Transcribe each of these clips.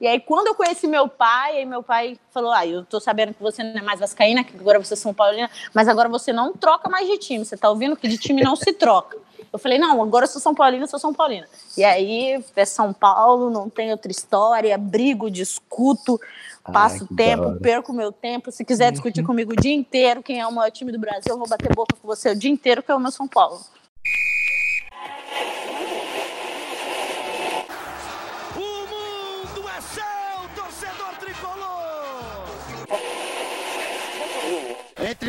E aí, quando eu conheci meu pai, aí meu pai falou: Ah, eu tô sabendo que você não é mais Vascaína, que agora você é São Paulina, mas agora você não troca mais de time. Você tá ouvindo que de time não se troca. Eu falei: Não, agora eu sou São Paulina, sou São Paulina. E aí, é São Paulo, não tem outra história, brigo, discuto, passo Ai, tempo, perco meu tempo. Se quiser discutir uhum. comigo o dia inteiro, quem é o maior time do Brasil, eu vou bater boca com você o dia inteiro, que é o meu São Paulo.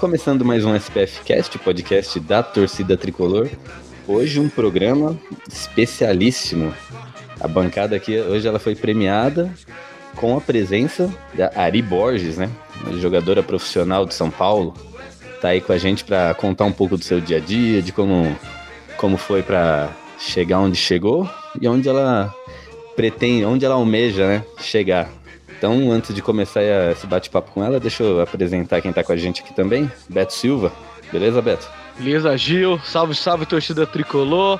Começando mais um SPF Cast, podcast da torcida tricolor. Hoje um programa especialíssimo. A bancada aqui hoje ela foi premiada com a presença da Ari Borges, né? Jogadora profissional de São Paulo. Tá aí com a gente para contar um pouco do seu dia a dia, de como como foi para chegar onde chegou e onde ela pretende, onde ela almeja, né, chegar. Então, antes de começar esse bate-papo com ela, deixa eu apresentar quem tá com a gente aqui também. Beto Silva. Beleza, Beto? Beleza, Gil. Salve, salve, torcida tricolor.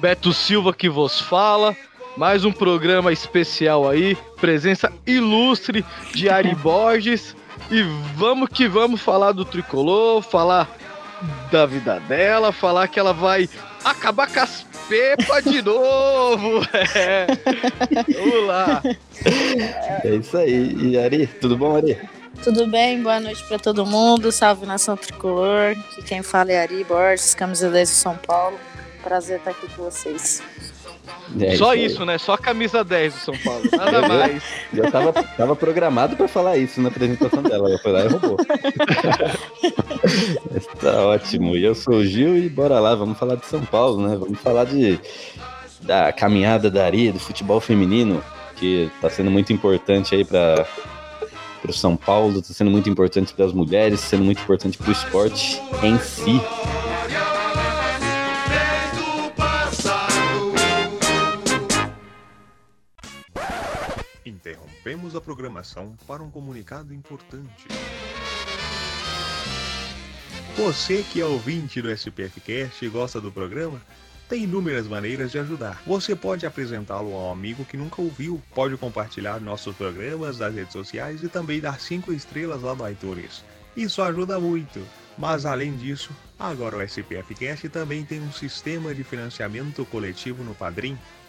Beto Silva que vos fala. Mais um programa especial aí. Presença ilustre de Ari Borges. E vamos que vamos falar do tricolor, falar da vida dela, falar que ela vai acabar com as pepas de novo. É. Vamos lá. É isso aí. E Ari, tudo bom, Ari? Tudo bem, boa noite para todo mundo. Salve nação tricolor. Que quem fala é Ari Borges, camisa 10 de São Paulo. Prazer estar aqui com vocês. É Só isso, isso né? Só a camisa 10 do São Paulo, nada mais. Já tava, tava programado para falar isso na apresentação dela. Ela foi lá e roubou. tá ótimo. E eu sou o Gil e bora lá, vamos falar de São Paulo, né? Vamos falar de da caminhada da areia, do futebol feminino, que tá sendo muito importante aí para o São Paulo, está sendo muito importante para as mulheres, sendo muito importante para o esporte em si. Interrompemos a programação para um comunicado importante. Você que é ouvinte do SPFcast e gosta do programa, tem inúmeras maneiras de ajudar. Você pode apresentá-lo a um amigo que nunca ouviu, pode compartilhar nossos programas nas redes sociais e também dar 5 estrelas lá no iTunes. Isso ajuda muito. Mas além disso, agora o SPFcast também tem um sistema de financiamento coletivo no Padrim,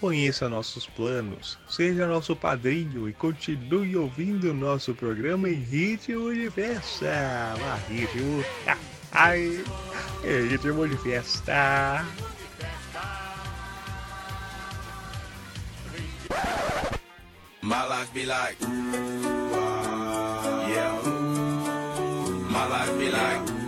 Conheça nossos planos, seja nosso padrinho e continue ouvindo nosso programa em ritmo de festa. Lá, ritmo. Ai, ritmo de festa. My life be like, yeah. My life be like.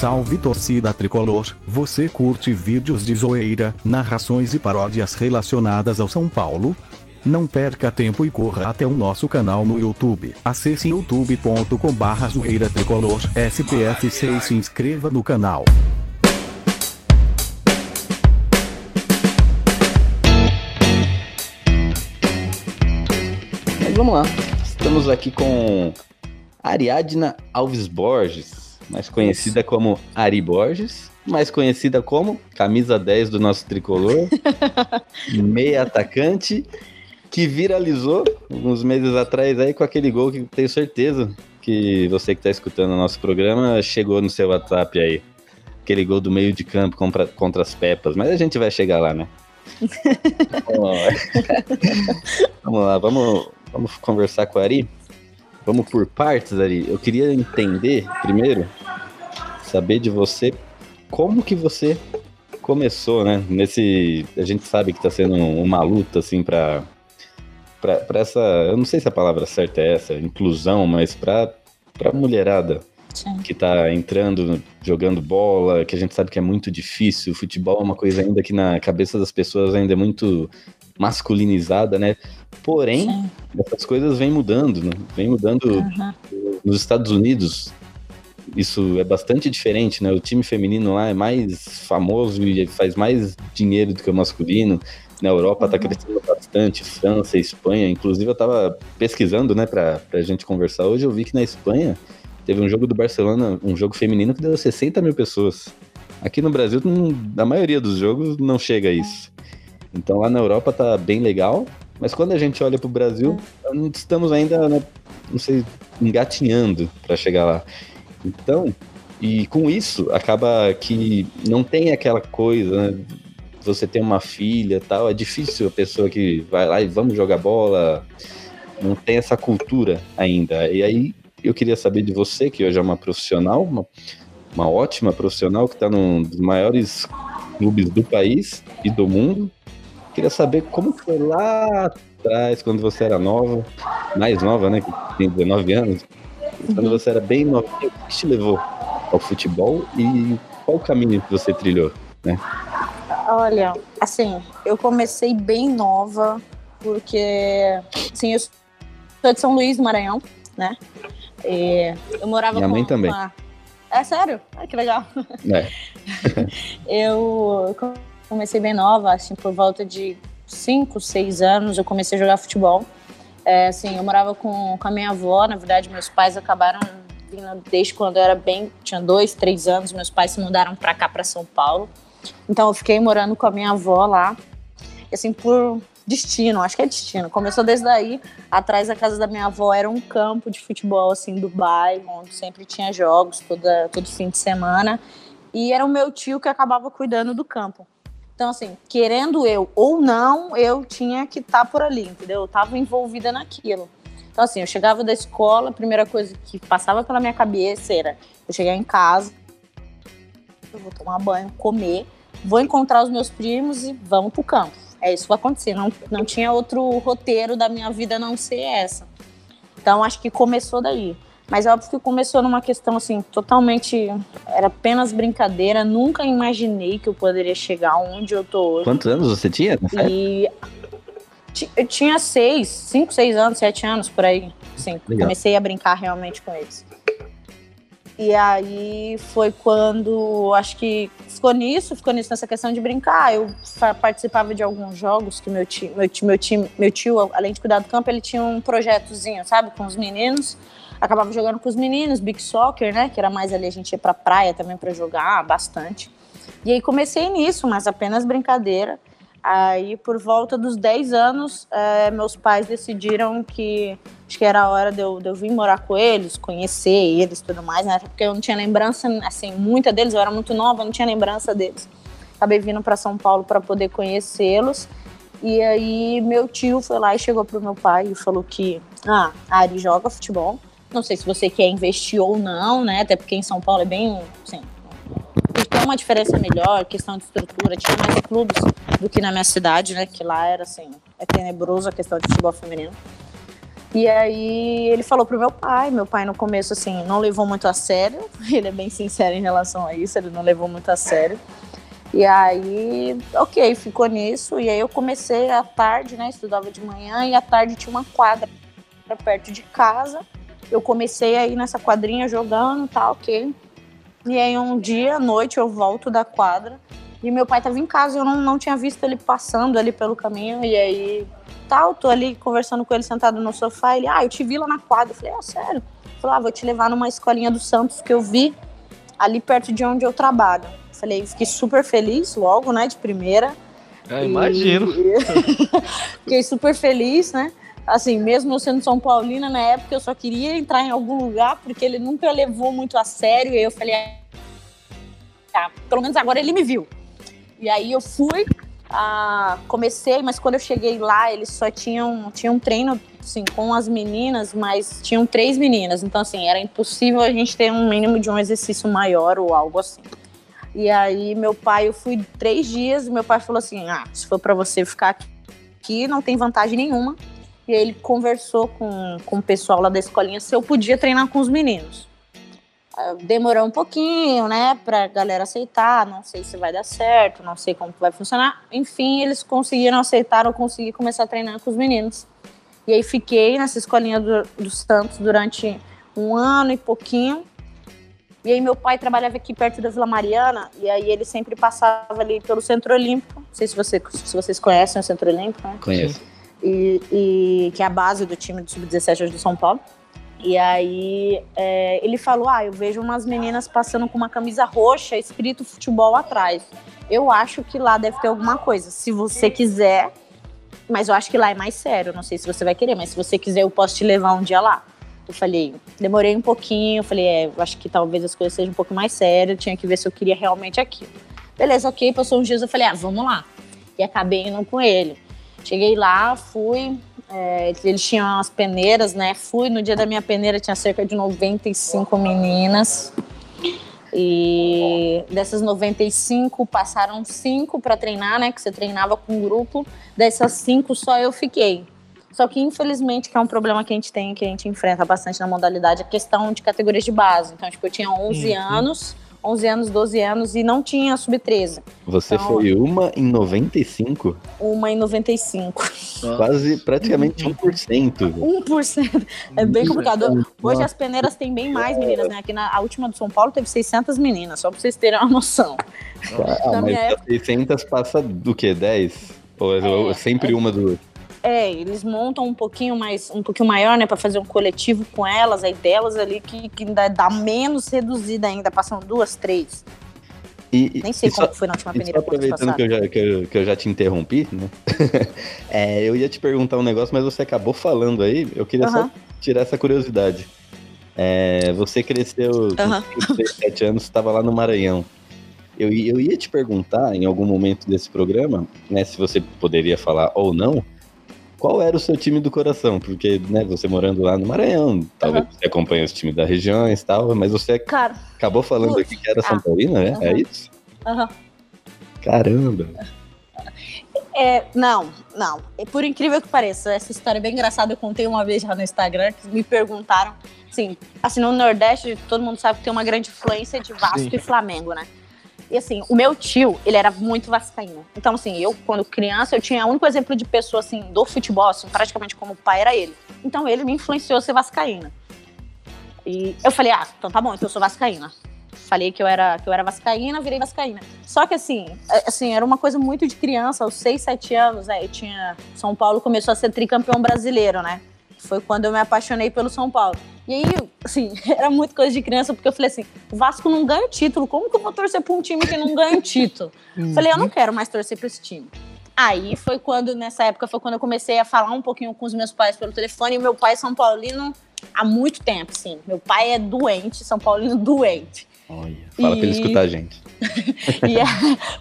Salve torcida tricolor, você curte vídeos de zoeira, narrações e paródias relacionadas ao São Paulo? Não perca tempo e corra até o nosso canal no YouTube. Acesse youtube.com barra zoeira tricolor SPF6 e se inscreva no canal. Mas vamos lá. Estamos aqui com Ariadna Alves Borges, mais conhecida como Ari Borges, mais conhecida como camisa 10 do nosso tricolor, meia atacante, que viralizou uns meses atrás aí com aquele gol que tenho certeza que você que está escutando o nosso programa chegou no seu WhatsApp aí. Aquele gol do meio de campo contra, contra as Pepas, mas a gente vai chegar lá, né? vamos lá, vamos, vamos conversar com a Ari. Vamos por partes, Ari. Eu queria entender primeiro, saber de você como que você começou, né? Nesse, a gente sabe que está sendo uma luta assim para para essa, eu não sei se a palavra certa é essa, inclusão, mas para para mulherada Sim. que tá entrando, jogando bola, que a gente sabe que é muito difícil. O futebol é uma coisa ainda que na cabeça das pessoas ainda é muito masculinizada, né? Porém, Sim. essas coisas vêm mudando, né? Vem mudando uhum. nos Estados Unidos. Isso é bastante diferente, né? O time feminino lá é mais famoso e faz mais dinheiro do que o masculino. Na Europa está uhum. crescendo bastante, França, Espanha. Inclusive, eu estava pesquisando, né, para a gente conversar hoje. Eu vi que na Espanha Teve um jogo do Barcelona, um jogo feminino que deu 60 mil pessoas. Aqui no Brasil, a maioria dos jogos não chega a isso. Então lá na Europa tá bem legal, mas quando a gente olha pro Brasil, estamos ainda, né, não sei, engatinhando para chegar lá. Então, e com isso, acaba que não tem aquela coisa, né? Você tem uma filha tal, é difícil a pessoa que vai lá e vamos jogar bola, não tem essa cultura ainda. E aí eu queria saber de você, que hoje é uma profissional, uma, uma ótima profissional, que está num dos maiores clubes do país e do mundo. Queria saber como foi lá atrás, quando você era nova, mais nova, né, que tem 19 anos, quando uhum. você era bem nova, o que te levou ao futebol e qual o caminho que você trilhou, né? Olha, assim, eu comecei bem nova, porque, assim, eu sou de São Luís do Maranhão, né? É, eu morava Minha com mãe também. Uma... É sério? Ai, que legal. É. eu comecei bem nova, assim, por volta de 5, 6 anos, eu comecei a jogar futebol. É, assim, eu morava com, com a minha avó, na verdade, meus pais acabaram vindo desde quando eu era bem, tinha dois, três anos, meus pais se mudaram para cá, para São Paulo. Então eu fiquei morando com a minha avó lá. Assim, por destino, acho que é destino. Começou desde daí, atrás da casa da minha avó era um campo de futebol assim do bairro, onde sempre tinha jogos toda, todo fim de semana. E era o meu tio que acabava cuidando do campo. Então, assim, querendo eu ou não, eu tinha que estar tá por ali, entendeu? Eu estava envolvida naquilo. Então, assim, eu chegava da escola, a primeira coisa que passava pela minha cabeça era: eu chegar em casa, eu vou tomar banho, comer, vou encontrar os meus primos e vamos pro campo é isso que vai acontecer. Não, não tinha outro roteiro da minha vida a não ser essa. Então acho que começou daí. Mas é óbvio que começou numa questão assim, totalmente. Era apenas brincadeira. Nunca imaginei que eu poderia chegar onde eu tô hoje. Quantos anos você tinha? E eu tinha seis, cinco, seis anos, sete anos por aí. Sim, comecei a brincar realmente com eles. E aí foi quando, acho que ficou nisso, ficou nisso nessa questão de brincar. Eu participava de alguns jogos que meu tio, meu tio, meu tio, meu tio, além de cuidar do campo, ele tinha um projetozinho, sabe, com os meninos. Acabava jogando com os meninos, big soccer, né, que era mais ali a gente ia pra praia também para jogar bastante. E aí comecei nisso, mas apenas brincadeira. Aí, por volta dos 10 anos, é, meus pais decidiram que acho que era a hora de eu, de eu vir morar com eles, conhecer eles e tudo mais, né? Porque eu não tinha lembrança, assim, muita deles, eu era muito nova, não tinha lembrança deles. Acabei vindo para São Paulo para poder conhecê-los. E aí, meu tio foi lá e chegou pro meu pai e falou que, ah, a Ari joga futebol. Não sei se você quer investir ou não, né? Até porque em São Paulo é bem, assim, tem uma diferença melhor, questão de estrutura, tinha mais clubes do que na minha cidade, né? Que lá era assim, é tenebroso a questão de futebol feminino. E aí ele falou pro meu pai, meu pai no começo assim, não levou muito a sério, ele é bem sincero em relação a isso, ele não levou muito a sério. E aí, ok, ficou nisso. E aí eu comecei à tarde, né? Estudava de manhã e à tarde tinha uma quadra perto de casa. Eu comecei aí nessa quadrinha jogando, tá, ok. E aí um dia, à noite, eu volto da quadra e meu pai tava em casa, eu não, não tinha visto ele passando ali pelo caminho, e aí tal, tô ali conversando com ele sentado no sofá, ele, ah, eu te vi lá na quadra. Eu falei, ah, sério? Falou, ah, vou te levar numa escolinha do Santos que eu vi ali perto de onde eu trabalho. Eu falei, fiquei super feliz logo, né, de primeira. É, imagino. E... fiquei super feliz, né? Assim, mesmo eu sendo São Paulina, na época eu só queria entrar em algum lugar, porque ele nunca levou muito a sério, e aí eu falei, ah, pelo menos agora ele me viu. E aí eu fui, ah, comecei, mas quando eu cheguei lá, eles só tinham, tinham treino assim, com as meninas, mas tinham três meninas. Então, assim, era impossível a gente ter um mínimo de um exercício maior ou algo assim. E aí, meu pai, eu fui três dias e meu pai falou assim: ah, se for para você ficar aqui, não tem vantagem nenhuma. E ele conversou com, com o pessoal lá da escolinha se eu podia treinar com os meninos. Demorou um pouquinho, né, pra galera aceitar. Não sei se vai dar certo, não sei como vai funcionar. Enfim, eles conseguiram aceitar, eu consegui começar a treinar com os meninos. E aí fiquei nessa escolinha do, do Santos durante um ano e pouquinho. E aí meu pai trabalhava aqui perto da Vila Mariana, e aí ele sempre passava ali pelo Centro Olímpico. Não sei se, você, se vocês conhecem o Centro Olímpico, né? Conheço. E, e que é a base do time do Sub-17 hoje do São Paulo. E aí é, ele falou: Ah, eu vejo umas meninas passando com uma camisa roxa, escrito futebol atrás. Eu acho que lá deve ter alguma coisa. Se você quiser, mas eu acho que lá é mais sério. Não sei se você vai querer, mas se você quiser, eu posso te levar um dia lá. Eu falei, demorei um pouquinho, eu falei, é, eu acho que talvez as coisas sejam um pouco mais sérias, tinha que ver se eu queria realmente aquilo. Beleza, ok, passou uns dias, eu falei, ah, vamos lá. E acabei indo com ele. Cheguei lá, fui, é, eles tinham as peneiras, né? Fui, no dia da minha peneira tinha cerca de 95 meninas. E dessas 95 passaram cinco para treinar, né? Que você treinava com um grupo. Dessas cinco só eu fiquei. Só que infelizmente que é um problema que a gente tem, que a gente enfrenta bastante na modalidade, a questão de categorias de base. Então, tipo, eu tinha 11 uhum. anos, 11 anos, 12 anos e não tinha sub-13. Você então, foi uma em 95? Uma em 95. Nossa. Quase, praticamente 1%. 1%. É bem complicado. Hoje as peneiras têm bem mais meninas, né? Aqui na a última do São Paulo teve 600 meninas, só pra vocês terem uma noção. Ah, na mas época... 600 passa do que? 10? Ou é, é sempre é... uma do é, eles montam um pouquinho mais, um pouquinho maior, né, para fazer um coletivo com elas, aí delas ali que, que ainda dá menos reduzida ainda, passam duas, três. E, Nem sei como só, foi na última peneira. Aproveitando que eu, já, que, eu, que eu já te interrompi, né? é, eu ia te perguntar um negócio, mas você acabou falando aí. Eu queria uhum. só tirar essa curiosidade. É, você cresceu uhum. 17 anos, estava lá no Maranhão. Eu, eu ia te perguntar em algum momento desse programa, né, se você poderia falar ou não, qual era o seu time do coração? Porque, né, você morando lá no Maranhão, talvez uhum. você acompanhe os times das regiões e tal, mas você Cara, acabou falando aqui que era São ah, Paulina, né? Uhum. É isso? Uhum. Caramba! É, não, não. Por incrível que pareça, essa história é bem engraçada. Eu contei uma vez já no Instagram, que me perguntaram. Assim, assim, no Nordeste, todo mundo sabe que tem uma grande influência de Vasco Sim. e Flamengo, né? E assim, o meu tio, ele era muito vascaíno. Então, assim, eu, quando criança, eu tinha o único exemplo de pessoa, assim, do futebol, assim, praticamente como pai era ele. Então, ele me influenciou a ser vascaína. E eu falei, ah, então tá bom, então eu sou vascaína. Falei que eu era, que eu era vascaína, virei vascaína. Só que, assim, é, assim, era uma coisa muito de criança, aos 6, 7 anos, né? Eu tinha... São Paulo começou a ser tricampeão brasileiro, né? Foi quando eu me apaixonei pelo São Paulo. E aí, assim, era muito coisa de criança, porque eu falei assim: o Vasco não ganha título, como que eu vou torcer pra um time que não ganha título? Uhum. Falei, eu não quero mais torcer pra esse time. Aí foi quando, nessa época, foi quando eu comecei a falar um pouquinho com os meus pais pelo telefone, e meu pai é São Paulino há muito tempo, sim. Meu pai é doente, São Paulino doente. Olha, fala e... pra ele escutar a gente. aí,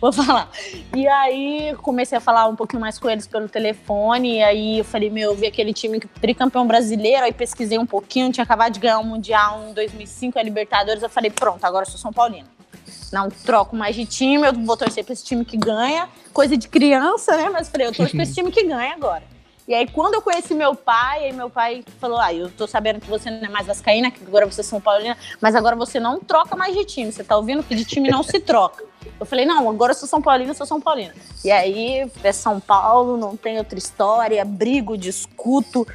vou falar. E aí comecei a falar um pouquinho mais com eles pelo telefone. E aí eu falei, meu, eu vi aquele time que tricampeão brasileiro. Aí pesquisei um pouquinho, tinha acabado de ganhar o um Mundial em 2005, a Libertadores. Eu falei, pronto, agora eu sou São Paulino. Não troco mais de time, eu vou torcer pra esse time que ganha. Coisa de criança, né? Mas falei, eu torço pra esse time que ganha agora. E aí, quando eu conheci meu pai, aí meu pai falou: Ah, eu tô sabendo que você não é mais Vascaína, que agora você é São Paulina, mas agora você não troca mais de time. Você tá ouvindo que de time não se troca. Eu falei: Não, agora eu sou São Paulina, eu sou São Paulina. E aí, é São Paulo, não tem outra história, brigo, discuto,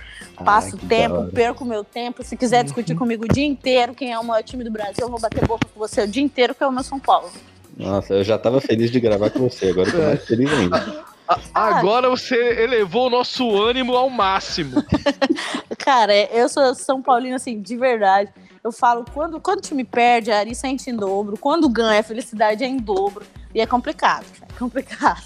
passo Ai, tempo, perco meu tempo. Se quiser discutir comigo o dia inteiro, quem é o maior time do Brasil, eu vou bater boca com você o dia inteiro, que é o meu São Paulo. Nossa, eu já tava feliz de gravar com você, agora eu tô mais feliz ainda. A- Agora você elevou o nosso ânimo ao máximo. Cara, eu sou São Paulino, assim, de verdade. Eu falo, quando, quando o time perde, a Ari sente em dobro. Quando ganha, a felicidade é em dobro. E é complicado, cara, é complicado.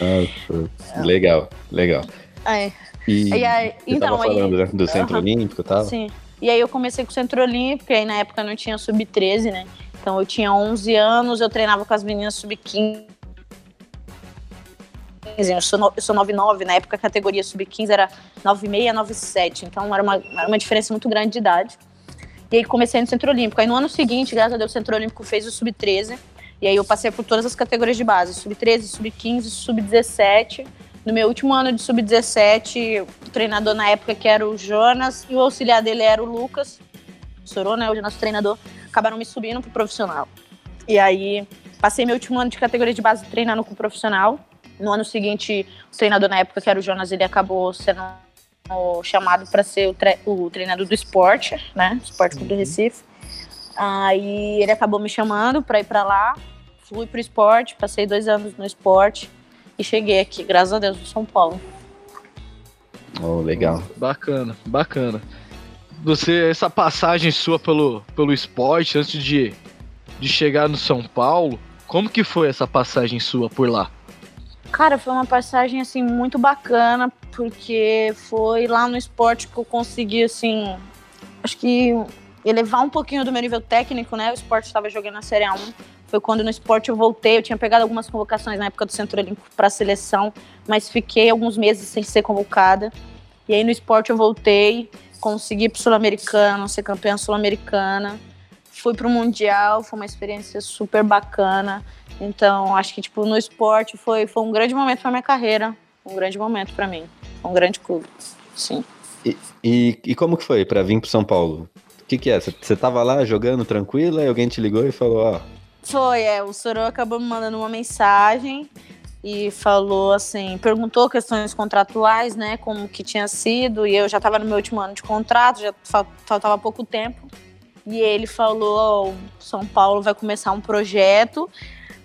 Nossa, legal, legal. É. E, E aí, então, tava aí- falando né, do Centro. Olímpico e tal? Sim. E aí eu comecei com o Centro Olímpico, e aí na época não tinha sub-13, né? Então eu tinha 11 anos, eu treinava com as meninas sub-15. Eu sou, eu sou 9'9", na época a categoria sub-15 era 9'6", 9'7", então era uma, era uma diferença muito grande de idade. E aí comecei no Centro Olímpico. Aí no ano seguinte, graças a Deus, o Centro Olímpico fez o sub-13, e aí eu passei por todas as categorias de base, sub-13, sub-15, sub-17. No meu último ano de sub-17, o treinador na época que era o Jonas e o auxiliar dele era o Lucas, Sorô, né, hoje é nosso treinador, acabaram me subindo pro profissional. E aí passei meu último ano de categoria de base treinando com o profissional. No ano seguinte, o treinador na época que era o Jonas, ele acabou sendo o- chamado para ser o, tre- o treinador do esporte, né, Esporte Clube do Recife. Aí ele acabou me chamando para ir para lá, fui pro esporte, passei dois anos no esporte e cheguei aqui, graças a Deus, no São Paulo. Oh, legal. Bacana, bacana. Você, essa passagem sua pelo, pelo esporte antes de, de chegar no São Paulo, como que foi essa passagem sua por lá? Cara, foi uma passagem assim muito bacana, porque foi lá no esporte que eu consegui assim, acho que elevar um pouquinho do meu nível técnico, né? O esporte estava jogando na Série A1. Foi quando no esporte eu voltei, eu tinha pegado algumas convocações na época do Centro Olímpico para a seleção, mas fiquei alguns meses sem ser convocada. E aí no esporte eu voltei, consegui pro Sul-Americano, ser campeã sul-americana. Fui pro Mundial, foi uma experiência super bacana. Então, acho que tipo no esporte foi, foi um grande momento para minha carreira, um grande momento para mim, um grande clube. Sim. E, e como que foi pra vir pro São Paulo? O que que é? Você- tava lá jogando tranquila e alguém te ligou e falou, ó, Foi, é, o Soro acabou me mandando uma mensagem e falou assim, perguntou questões contratuais, né, como que tinha sido, e eu já estava no meu último ano de contrato, já fal- faltava pouco tempo. E ele falou, ó, o São Paulo vai começar um projeto.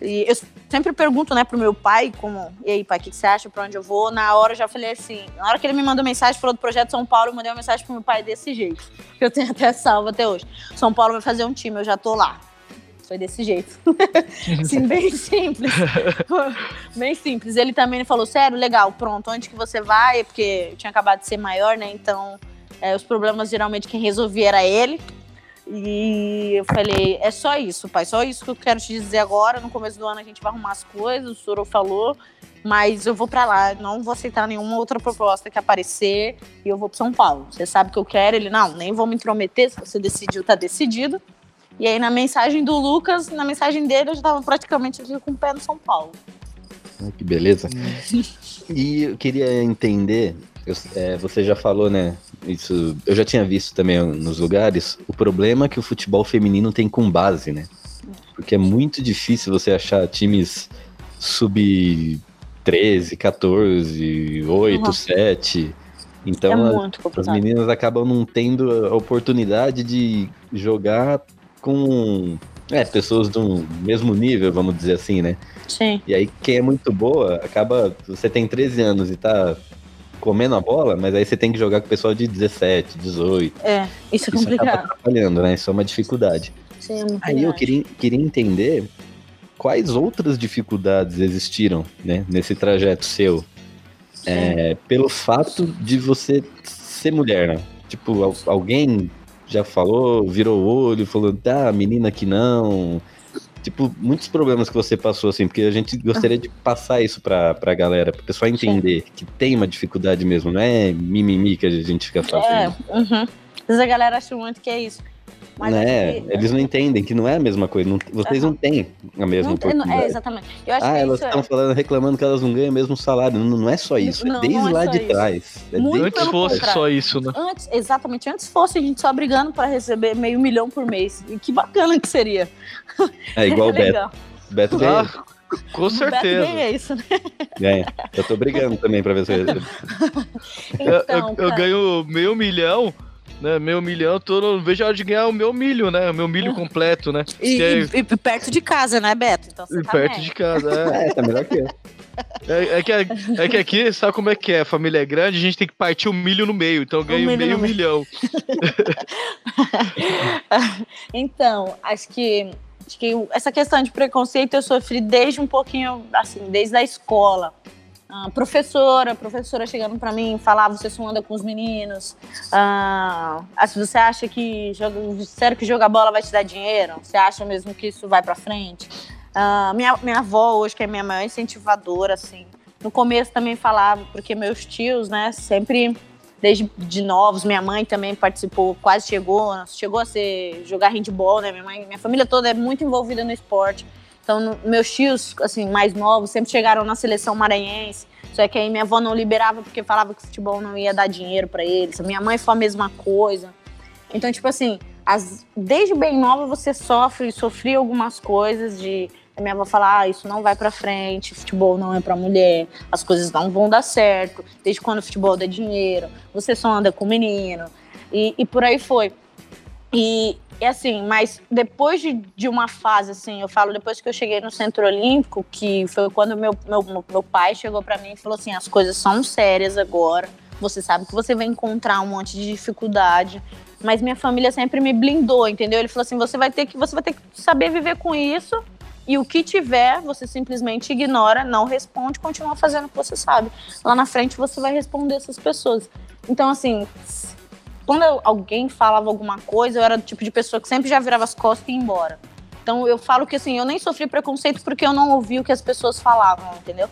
E eu sempre pergunto, né, pro meu pai, como, e aí, pai, o que, que você acha, pra onde eu vou? Na hora eu já falei assim, na hora que ele me mandou mensagem, falou do projeto São Paulo, eu mandei uma mensagem pro meu pai desse jeito, que eu tenho até salvo até hoje. São Paulo vai fazer um time, eu já tô lá. Foi desse jeito. Sim, bem simples. bem simples. Ele também falou, sério, legal, pronto, onde que você vai? Porque eu tinha acabado de ser maior, né? Então, é, os problemas, geralmente, quem resolvia era ele. E eu falei, é só isso, pai, só isso que eu quero te dizer agora. No começo do ano a gente vai arrumar as coisas, o Soro falou, mas eu vou pra lá, não vou aceitar nenhuma outra proposta que aparecer e eu vou pro São Paulo. Você sabe o que eu quero? Ele, não, nem vou me intrometer, se você decidiu, tá decidido. E aí, na mensagem do Lucas, na mensagem dele, eu já tava praticamente aqui com o pé no São Paulo. Ah, Que beleza. E eu queria entender, eu- é, você já falou, né? Isso, eu já tinha visto também nos lugares, o problema que o futebol feminino tem com base, né? Porque é muito difícil você achar times sub 13, 14, 8, Uhum. 7. Então é as complicado. meninas acabam não tendo a oportunidade de jogar com é, pessoas do mesmo nível, vamos dizer assim, né? Sim. E aí, quem é muito boa, acaba. Você tem 13 anos e tá comendo a bola, mas aí você tem que jogar com o pessoal de 17, 18. É, isso é Isso complicado. atrapalhando, né? Isso é uma dificuldade. Sim, é Aí eu queria, queria entender quais outras dificuldades existiram, né, nesse trajeto seu. É, pelo fato de você ser mulher, né? Tipo, al- alguém já falou, virou o olho, falou, tá, menina que não. Tipo, muitos problemas que você passou, assim, porque a gente gostaria de passar isso pra, pra galera, pro pessoal entender que tem uma dificuldade mesmo, não é mimimi que a gente fica É, fazendo. uhum. Às vezes a galera acha muito que é isso. Mas né? acho que- Eles não entendem que não é a mesma coisa. não- vocês não têm a mesma oportunidade. É, exatamente. Eu acho ah, que elas é- estão falando, reclamando que elas não ganham o mesmo salário. Não, não é só isso. Não, é desde não é lá só de isso. trás. É Muito desde- Antes fosse contrário. só isso, né? Antes, exatamente, antes fosse a gente só brigando para receber meio milhão por mês. E que bacana que seria. É igual o Beto. Beto ganha. Ah, com O Beto certeza. ganha isso, né? ganha. Eu tô brigando também pra ver se eu recebo. Eu- eu, Então, eu ganho meio milhão, né? Meio milhão, tô, não vejo a hora de ganhar o meu milho, né? O meu milho completo, né? E, é e- e perto de casa, né, Beto? Então você tá perto bem. de casa. É. É, tá melhor que eu. É, é que, é que aqui, sabe como é que é? A família é grande, a gente tem que partir o milho no meio, então eu ganho Um meio. milhão. então, acho que, acho que essa questão de preconceito eu sofri desde um pouquinho, assim, desde a escola. Ah, professora, professora chegando pra mim, falava, você só anda com os meninos. Ah, ah, você acha que sério que jogar bola vai te dar dinheiro? Você acha mesmo que isso vai pra frente? Ah, minha, minha avó hoje, que é minha maior incentivadora, assim, no começo também falava, porque meus tios, né, sempre desde de novos, minha mãe também participou, quase chegou, chegou a ser jogar handball, né? Minha mãe, minha família toda é muito envolvida no esporte. Então, meus tios, assim, mais novos, sempre chegaram na seleção maranhense. Só que aí minha avó não liberava porque falava que o futebol não ia dar dinheiro pra eles. Minha mãe foi a mesma coisa. Então, tipo assim, as- desde bem nova você sofre, sofria algumas coisas de a minha avó falar, ah, isso não vai pra frente, futebol não é pra mulher, as coisas não vão dar certo, desde quando o futebol dá dinheiro, você só anda com menino, e, e por aí foi. E, e assim, mas depois de, de uma fase, assim, eu falo, depois que eu cheguei no Centro Olímpico, que foi quando meu, meu, meu pai chegou pra mim e falou assim, as coisas são sérias agora, você sabe que você vai encontrar um monte de dificuldade, mas minha família sempre me blindou, entendeu? Ele falou assim, você vai ter que, você vai ter que saber viver com isso, e o que tiver, você simplesmente ignora, não responde, continua fazendo o que você sabe. Lá na frente você vai responder essas pessoas. Então, assim, quando eu- alguém falava alguma coisa, eu era do tipo de pessoa que sempre já virava as costas e ia embora. Então eu falo que assim, eu nem sofri preconceito porque eu não ouvi o que as pessoas falavam, entendeu?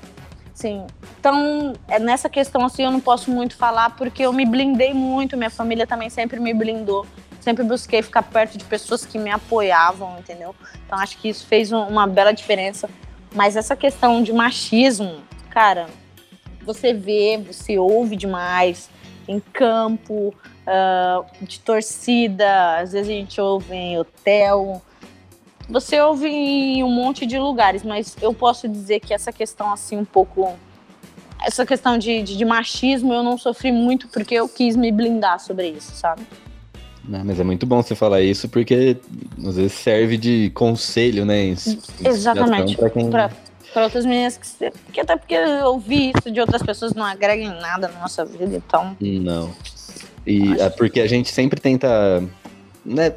Sim. Então, é nessa questão assim, eu não posso muito falar porque eu me blindei muito, minha família também sempre me blindou. Sempre busquei ficar perto de pessoas que me apoiavam, entendeu? Então acho que isso fez um- uma bela diferença. Mas essa questão de machismo, cara, você vê, você ouve demais em campo, ah, de torcida, às vezes a gente ouve em hotel. Você ouve em um monte de lugares, mas eu posso dizer que essa questão, assim, um pouco. Essa questão de, de, de machismo eu não sofri muito porque eu quis me blindar sobre isso, sabe? Não, mas é muito bom você falar isso porque às vezes serve de conselho, né? ins- Exatamente. Pra quem... Outras meninas que. Porque até porque eu ouvi isso de outras pessoas não agrega em nada na nossa vida, então. Não. E é porque a gente sempre tenta, né,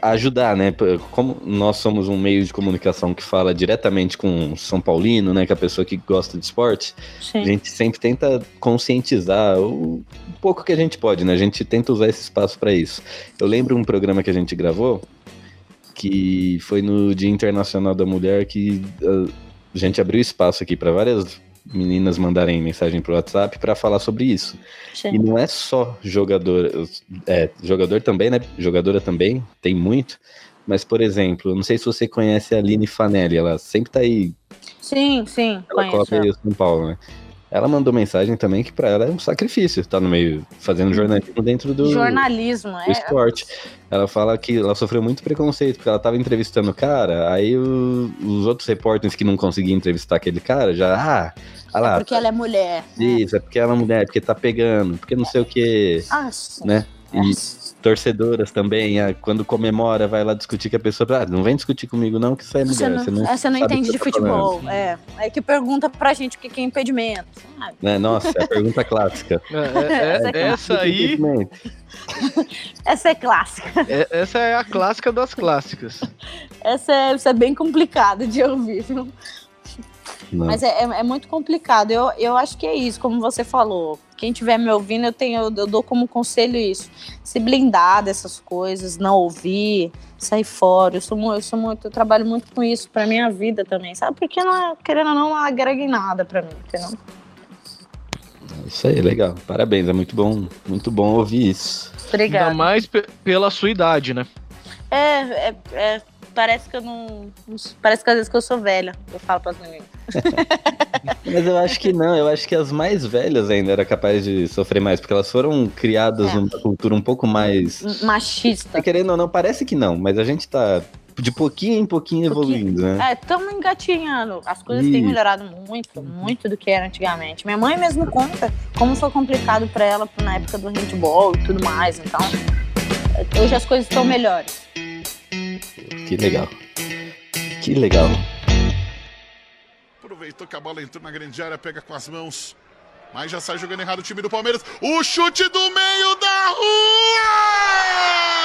ajudar, né? Como nós somos um meio de comunicação que fala diretamente com o São Paulino, né, com a pessoa que gosta de esporte, a Sim. gente sempre tenta conscientizar o pouco que a gente pode, né? A gente tenta usar esse espaço para isso. Eu lembro um programa que a gente gravou que foi no Dia Internacional da Mulher que uh, a gente abriu espaço aqui para várias meninas mandarem mensagem pro WhatsApp para falar sobre isso. E Sim. não é só jogador, é, jogador também, né? Jogadora também, tem muito. Mas, por exemplo, não sei se você conhece a Aline Fanelli, ela sempre tá aí, Sim, sim, ela conheço. coloca aí o São Paulo, né? Ela mandou mensagem também que pra ela é um sacrifício, tá no meio, fazendo jornalismo dentro do, Jornalismo, do é. esporte. Ela fala que ela sofreu muito preconceito, porque ela tava entrevistando o cara, aí o- os outros repórteres que não conseguiam entrevistar aquele cara já, ah, ah lá, Porque ela é mulher. né? isso, é porque ela é mulher, porque tá pegando, porque não sei o que, Ah, né? É. E torcedoras também, ah, quando comemora, vai lá discutir com a pessoa, ah, não vem discutir comigo não, que você é mulher, Você não, você não, é, você não entende de falando. futebol. É. Aí que pergunta pra gente o que é impedimento. sabe? Né? Nossa, é a pergunta clássica. É, é, é, essa aí, Essa é clássica. é- essa é a clássica das clássicas. Essa é, essa é bem complicada de ouvir, viu? Não. Mas é, é- é muito complicado. Eu, eu acho que é isso, como você falou. Quem estiver me ouvindo, eu, tenho, eu dou como conselho isso. Se blindar dessas coisas, não ouvir, sair fora. Eu sou, eu sou muito, eu trabalho muito com isso pra minha vida também, sabe? Porque não, é- querendo ou não, não agrega em nada pra mim, entendeu? Isso aí, legal. Parabéns, é muito bom, muito bom ouvir isso. Ainda Obrigada. mais pe- pela sua idade, né? É, é, é, parece que eu não, não- Parece que às vezes que eu sou velha. Eu falo pras meninas. Mas eu acho que não, eu acho que as mais velhas ainda era capaz de sofrer mais, porque elas foram criadas É. numa cultura um pouco mais. Machista. Tá querendo ou não, parece que não, mas a gente tá de pouquinho em pouquinho evoluindo, né? É, estamos engatinhando. As coisas têm melhorado muito, muito do que era antigamente. Minha mãe mesmo conta como foi complicado pra ela na época do handball e tudo mais. Então, hoje as coisas estão melhores. Que legal. Que legal. Aproveitou que a bola entrou na grande área, pega com as mãos. Mas já sai jogando errado o time do Palmeiras. O chute do meio da rua!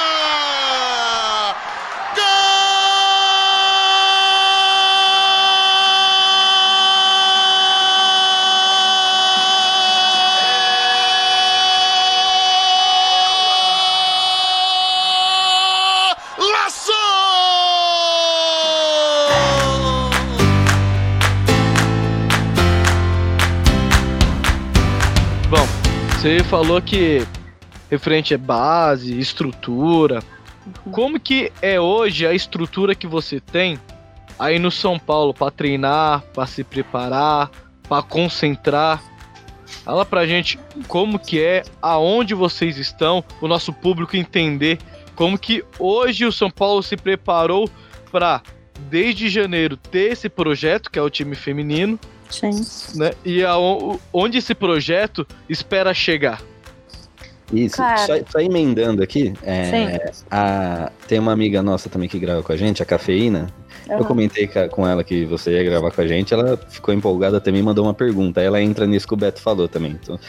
Você falou que referente é base, estrutura. Como que é hoje a estrutura que você tem aí no São Paulo para treinar, para se preparar, para concentrar? Fala pra gente como que é, aonde vocês estão, o nosso público entender como que hoje o São Paulo se preparou para desde janeiro ter esse projeto que é o time feminino, Sim. né? E aon- onde esse projeto espera chegar. Isso, Cara. só, só emendando aqui, é, a- tem uma amiga nossa também que grava com a gente, a Cafeína. Eu Aham. comentei com ela que você ia gravar com a gente, ela ficou empolgada também, mandou uma pergunta. Aí ela entra nisso que o Beto falou também. Então,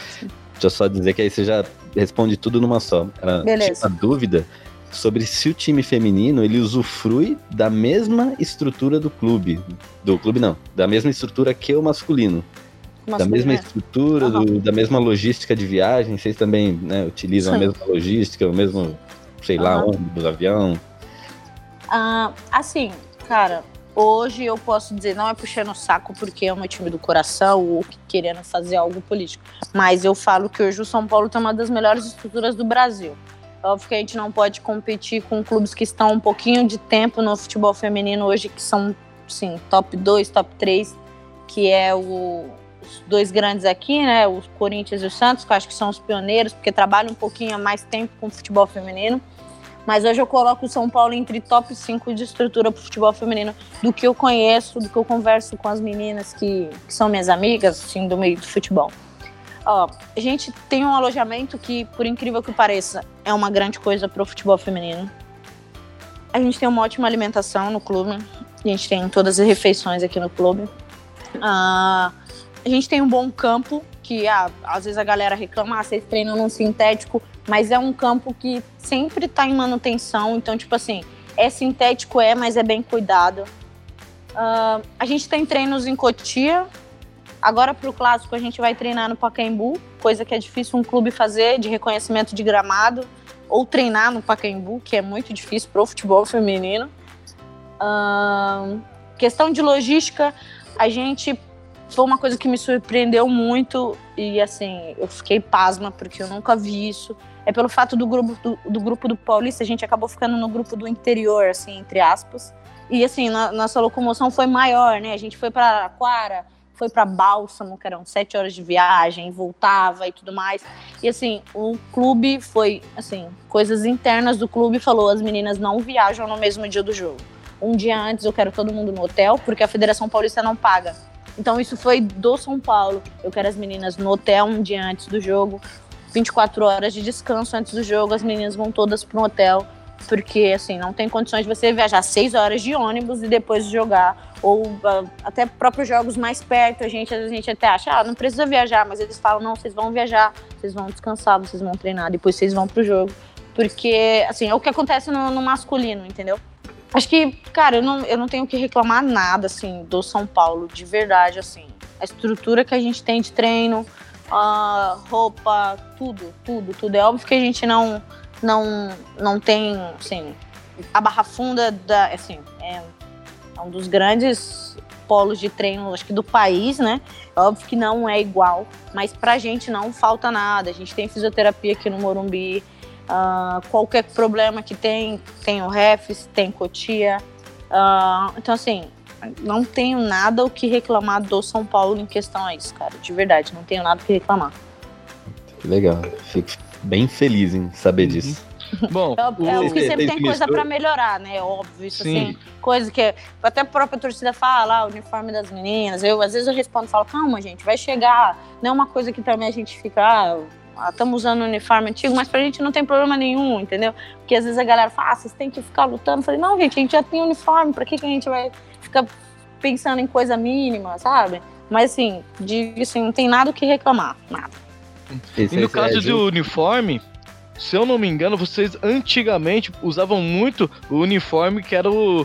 deixa eu só dizer que aí você já responde tudo numa só. Ela Beleza. tinha uma dúvida sobre se o time feminino ele usufrui da mesma estrutura do clube. Do clube não, da mesma estrutura que o masculino. da Masculino, mesma é. estrutura, Aham. do- da mesma logística de viagem, vocês também né, utilizam a Sim. mesma logística, o mesmo, sei lá, Aham. ônibus, avião. Ah, assim, cara, hoje eu posso dizer, não é puxando o saco porque é meu time do coração ou que- querendo fazer algo político, mas eu falo que hoje o São Paulo tem uma das melhores estruturas do Brasil. Óbvio que a gente não pode competir com clubes que estão um pouquinho de tempo no futebol feminino hoje, que são, sim, top 2, top 3, que é o, os dois grandes aqui, né? O Corinthians e o Santos, que eu acho que são os pioneiros, porque trabalham um pouquinho há mais tempo com o futebol feminino. Mas hoje eu coloco o São Paulo entre top 5 de estrutura para o futebol feminino do que eu conheço, do que eu converso com as meninas que, que são minhas amigas, assim, do meio do futebol. Ó, a gente tem um alojamento que, por incrível que pareça, é uma grande coisa para o futebol feminino. A gente tem uma ótima alimentação no clube. A gente tem todas as refeições aqui no clube. Ah, a gente tem um bom campo, que ah, às vezes a galera reclama, ah, vocês treinam num sintético, mas é um campo que sempre tá em manutenção. Então, tipo assim, é sintético, é, mas é bem cuidado. Ah, a gente tem treinos em Cotia. Agora, pro clássico, a gente vai treinar no Pacaembu, coisa que é difícil um clube fazer, de reconhecimento de gramado, ou treinar no Pacaembu, que é muito difícil pro futebol feminino. Ah, questão de logística, a gente foi uma coisa que me surpreendeu muito e assim eu fiquei pasma porque eu nunca vi isso. É pelo fato do grupo do, do grupo do Paulista a gente acabou ficando no grupo do interior assim entre aspas. E assim na- nossa locomoção foi maior né? A gente foi para Araraquara foi para Bálsamo que eram sete horas de viagem voltava e tudo mais. E assim o clube foi assim coisas internas do clube falou as meninas não viajam no mesmo dia do jogo. Um dia antes eu quero todo mundo no hotel porque a Federação Paulista não paga. Então isso foi do São Paulo. Eu quero as meninas no hotel um dia antes do jogo, 24 horas de descanso antes do jogo, as meninas vão todas para um hotel, porque assim, não tem condições de você viajar 6 horas de ônibus e depois jogar ou ah, até próprios jogos mais perto, a gente a gente até acha, ah, não precisa viajar, mas eles falam, não, vocês vão viajar, vocês vão descansar, vocês vão treinar, depois vocês vão pro jogo. Porque, assim, é o que acontece no, no masculino, entendeu? Acho que, cara, eu não, eu não tenho que reclamar nada, assim, do São Paulo, de verdade, assim. A estrutura que a gente tem de treino, a roupa, tudo, tudo, tudo. É óbvio que a gente não, não, não tem, assim, a Barra Funda, da, assim, é, é um dos grandes polos de treino, acho que do país, né? Óbvio que não é igual, mas pra gente não falta nada. A gente tem fisioterapia aqui no Morumbi, ah, qualquer problema que tem, tem o Refs, tem Cotia. Ah, então, assim, não tenho nada o que reclamar do São Paulo em questão a isso, cara. De verdade, não tenho nada o que reclamar. Legal, fico bem feliz em saber disso. Bom, É, é óbvio que sempre tem coisa pra melhorar, né? Óbvio, isso Sim. assim, coisa que até a própria torcida fala, ah, o uniforme das meninas. Eu às vezes eu respondo, e falo, calma, gente, vai chegar. Não é uma coisa que também a gente fica, ah, estamos usando o uniforme antigo, mas pra gente não tem problema nenhum, entendeu? Porque às vezes a galera fala, ah, vocês têm que ficar lutando. Eu falei, não, gente, a gente já tem uniforme, pra que, que a gente vai ficar pensando em coisa mínima, sabe? Mas assim, de, assim, não tem nada o que reclamar, nada. E no caso do uniforme, se eu não me engano, vocês antigamente usavam muito o uniforme que era o,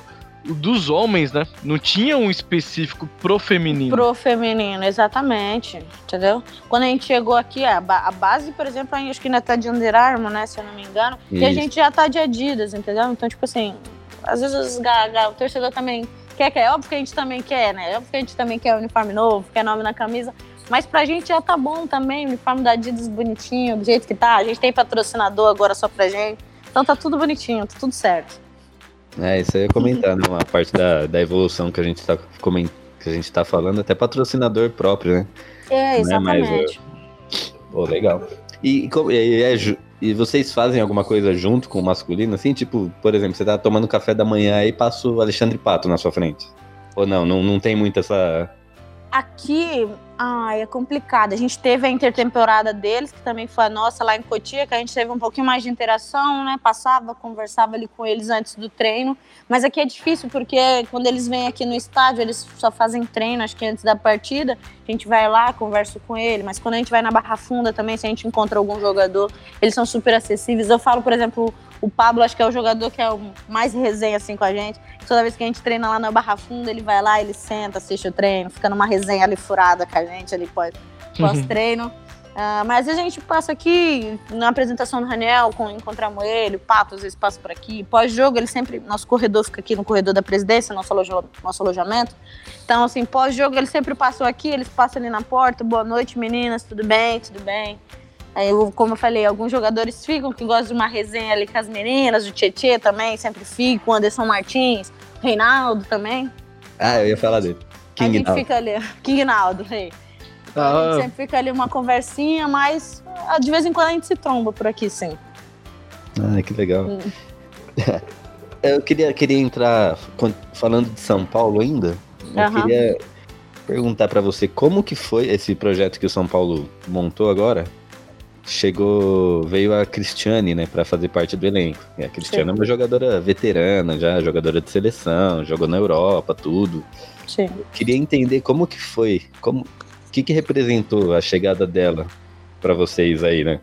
o dos homens, né? Não tinha um específico pro feminino. Pro feminino, exatamente. Entendeu? Quando a gente chegou aqui, a, ba- a base, por exemplo, acho que ainda tá de Under Armour, né? Se eu não me engano. E a Isso. gente já tá de Adidas, entendeu? Então, tipo assim, às vezes o torcedor também quer, quer. É óbvio que a gente também quer, né? É óbvio que a gente também quer uniforme novo, quer nome na camisa. Mas pra gente já tá bom também, o uniforme da Adidas bonitinho, do jeito que tá. A gente tem patrocinador agora só pra gente. Então tá tudo bonitinho, tá tudo certo. É, isso aí eu ia comentar, né? Uma parte da, da evolução que a gente tá comen- que a gente tá falando, até patrocinador próprio, né? É, é exatamente. Pô, legal. E, e, é e vocês fazem alguma coisa junto com o masculino, assim? Tipo, por exemplo, você tá tomando café da manhã aí passa o Alexandre Pato na sua frente. Ou não, não, não tem muito essa. Aqui, ai, é complicado. A gente teve a intertemporada deles, que também foi a nossa lá em Cotia, que a gente teve um pouquinho mais de interação, né? Passava, conversava ali com eles antes do treino. Mas aqui é difícil, porque quando eles vêm aqui no estádio, eles só fazem treino, acho que antes da partida. A gente vai lá, conversa com ele. Mas quando a gente vai na Barra Funda também, se a gente encontra algum jogador, eles são super acessíveis. Eu falo, por exemplo, o Pablo, acho que é o jogador que é o mais resenha assim com a gente. Toda vez que a gente treina lá na Barra Funda, ele vai lá, ele senta, assiste o treino, fica numa resenha ali furada com a gente ali pós- pós-treino. Ah, mas às vezes a gente passa aqui na apresentação do Raniel, com, encontramos ele, o Pato às vezes passa por aqui. Pós-jogo, ele sempre. Nosso corredor fica aqui no corredor da presidência, nosso, aloja- nosso alojamento. Então, assim, pós-jogo, ele sempre passou aqui, eles passam ali na porta. Boa noite, meninas, tudo bem? Tudo bem? Eu- como eu falei, alguns jogadores ficam que gostam de uma resenha ali com as meninas, o Tietê também sempre fica, o Anderson Martins, o Reinaldo também. Ah, eu ia falar dele. a King gente Now. fica ali, King Naldo, rei. Então, a gente Ah, sempre fica ali uma conversinha, mas ah, de vez em quando a gente se tromba por aqui, sim. Ah, que legal. Hum. eu queria, queria entrar falando de São Paulo ainda. Eu Aham. queria perguntar pra você como que foi esse projeto que o São Paulo montou agora. Chegou, veio a Cristiane, né, para fazer parte do elenco. E a Cristiane Sim. é uma jogadora veterana, já jogadora de seleção, jogou na Europa, tudo. Sim. Queria entender como que foi, como, o que que representou a chegada dela pra vocês aí, né?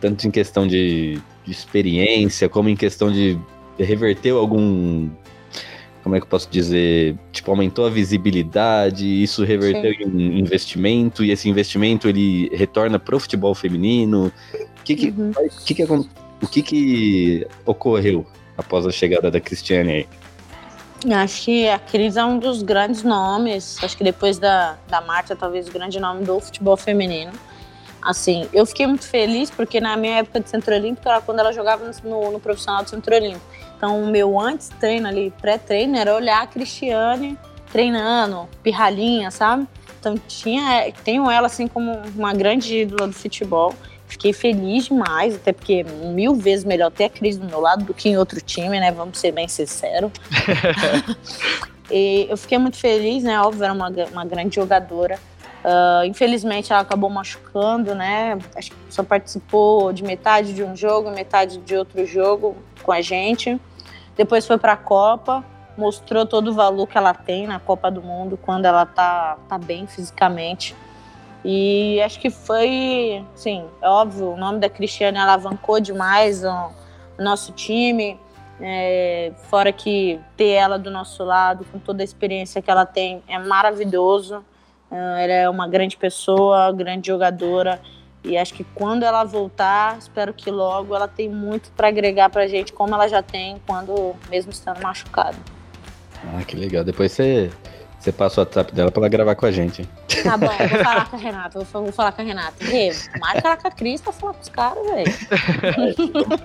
Tanto em questão de, de experiência, como em questão de reverteu algum, como é que eu posso dizer, tipo aumentou a visibilidade, isso reverteu em investimento e esse investimento ele retorna pro futebol feminino. O que que, Uhum. que que o que que ocorreu após a chegada da Cristiane aí? Acho que a Cris é um dos grandes nomes. Acho que depois da, da Marta, talvez o grande nome do futebol feminino. Assim, eu fiquei muito feliz porque na minha época de Centro Olímpico era quando ela jogava no, no profissional do Centro Olímpico. Então, o meu antes treino ali, pré-treino, era olhar a Cristiane treinando, pirralhinha, sabe? Então, tinha, tenho ela assim como uma grande ídola do futebol. Fiquei feliz demais, até porque mil vezes melhor ter a Cris do meu lado do que em outro time, né? Vamos ser bem sinceros. E eu fiquei muito feliz, né? Óbvio, era uma, uma grande jogadora. Ah, infelizmente, ela acabou machucando, né? Acho que só participou de metade de um jogo, metade de outro jogo com a gente. Depois foi para a Copa, mostrou todo o valor que ela tem na Copa do Mundo quando ela tá, tá bem fisicamente. E acho que foi, sim, é óbvio, o nome da Cristiane alavancou demais o, o nosso time. É, fora que ter ela do nosso lado, com toda a experiência que ela tem, é maravilhoso. Ah, ela é uma grande pessoa, grande jogadora. E acho que quando ela voltar, espero que logo, ela tem muito para agregar pra gente, como ela já tem quando mesmo estando machucada. Ah, que legal. Depois você, você passa o WhatsApp dela pra ela gravar com a gente. hein? Tá bom, eu vou falar com a Renata, vou, vou falar com a Renata. Marca ela com a Cris pra falar com os caras, velho.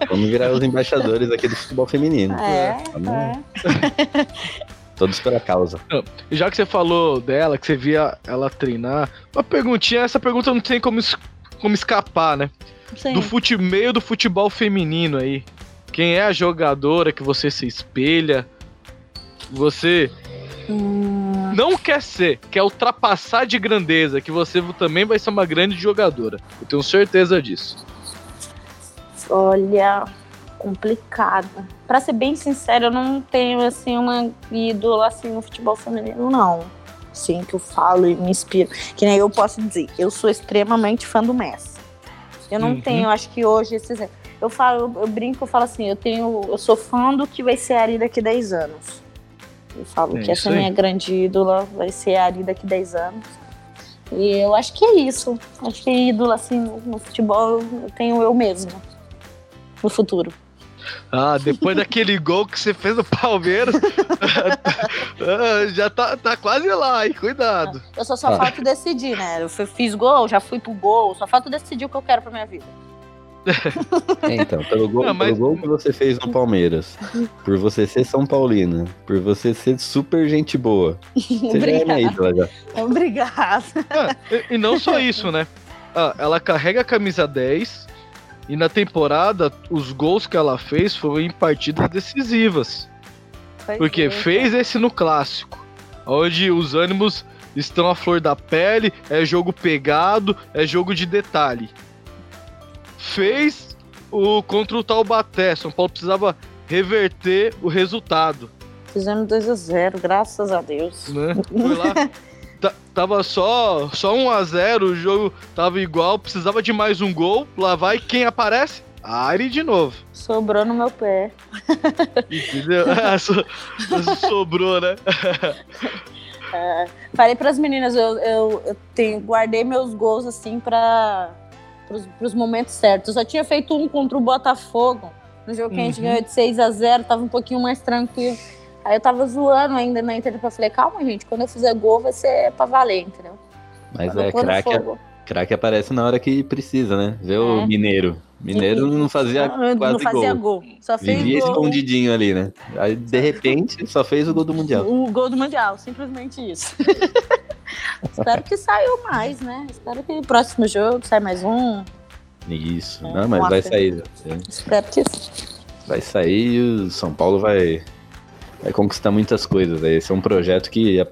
Vamos virar os embaixadores aqui do futebol feminino. É, é. Todos pela causa. já que você falou dela, que você via ela treinar, uma perguntinha, essa pergunta não tem como, como escapar, né? Sim. Do fute meio do futebol feminino aí. Quem é a jogadora que você se espelha? Você Hum, não quer ser, quer ultrapassar de grandeza, que você também vai ser uma grande jogadora. Eu tenho certeza disso. olha, Complicado. Pra ser bem sincero, eu não tenho assim uma ídola assim no futebol feminino, não. Sim, que eu falo e me inspiro. Que nem eu posso dizer, eu sou extremamente fã do Messi. Eu não Uhum. tenho, acho que hoje esses. Eu falo, eu brinco, eu falo assim, eu tenho, eu sou fã do que vai ser a Ari daqui 10 anos. Eu falo É que essa aí. minha grande ídola vai ser a Ari daqui 10 anos. E eu acho que é isso. Acho que ídola assim no futebol eu tenho eu mesma no futuro. Ah, depois daquele gol que você fez no Palmeiras, ah, já tá, tá quase lá, hein? Cuidado. Eu só só Ah. falta decidir, né? Eu fiz gol, já fui pro gol, só falta decidir o que eu quero pra minha vida. É, então, pelo gol, Não, mas- pelo gol que você fez no Palmeiras, por você ser São Paulina, por você ser super gente boa, você já é. Obrigada. Ah, e, e não só isso, né? Ah, ela carrega a camisa 10 e na temporada os gols que ela fez foram em partidas decisivas. Pois Porque é, fez esse no clássico, onde os ânimos estão à flor da pele, é jogo pegado, é jogo de detalhe. Fez o contra o Taubaté, São Paulo precisava reverter o resultado, Fizemos 2x0, graças a Deus. né? Foi lá, tava só só 1 a 0, o jogo tava igual, precisava de mais um gol, lá vai quem aparece? Ari de novo. Sobrou no meu pé. Entendeu? So- Sobrou, né? Falei pras meninas, eu, eu, eu tenho, guardei meus gols assim para os momentos certos. Eu só tinha feito um contra o Botafogo, no jogo que a gente Uhum. ganhou de 6 a 0 tava um pouquinho mais tranquilo. Aí eu tava zoando ainda na internet, eu falei, calma, gente, quando eu fizer gol vai ser pra valer, entendeu? Mas é, não craque, fogo. craque aparece na hora que precisa, né? Vê o É. Mineiro. Mineiro não fazia Eu quase não fazia gol. gol. Só fez Vivia gol. escondidinho ali, né? Aí, de repente, só fez o gol do Mundial. O gol do Mundial, simplesmente isso. Espero que saiu mais, né? Espero que no próximo jogo saia mais um. Isso. É, Não, mas vai sair. Espero que Vai sair e o São Paulo vai, vai conquistar muitas coisas. aí. Esse é um projeto que a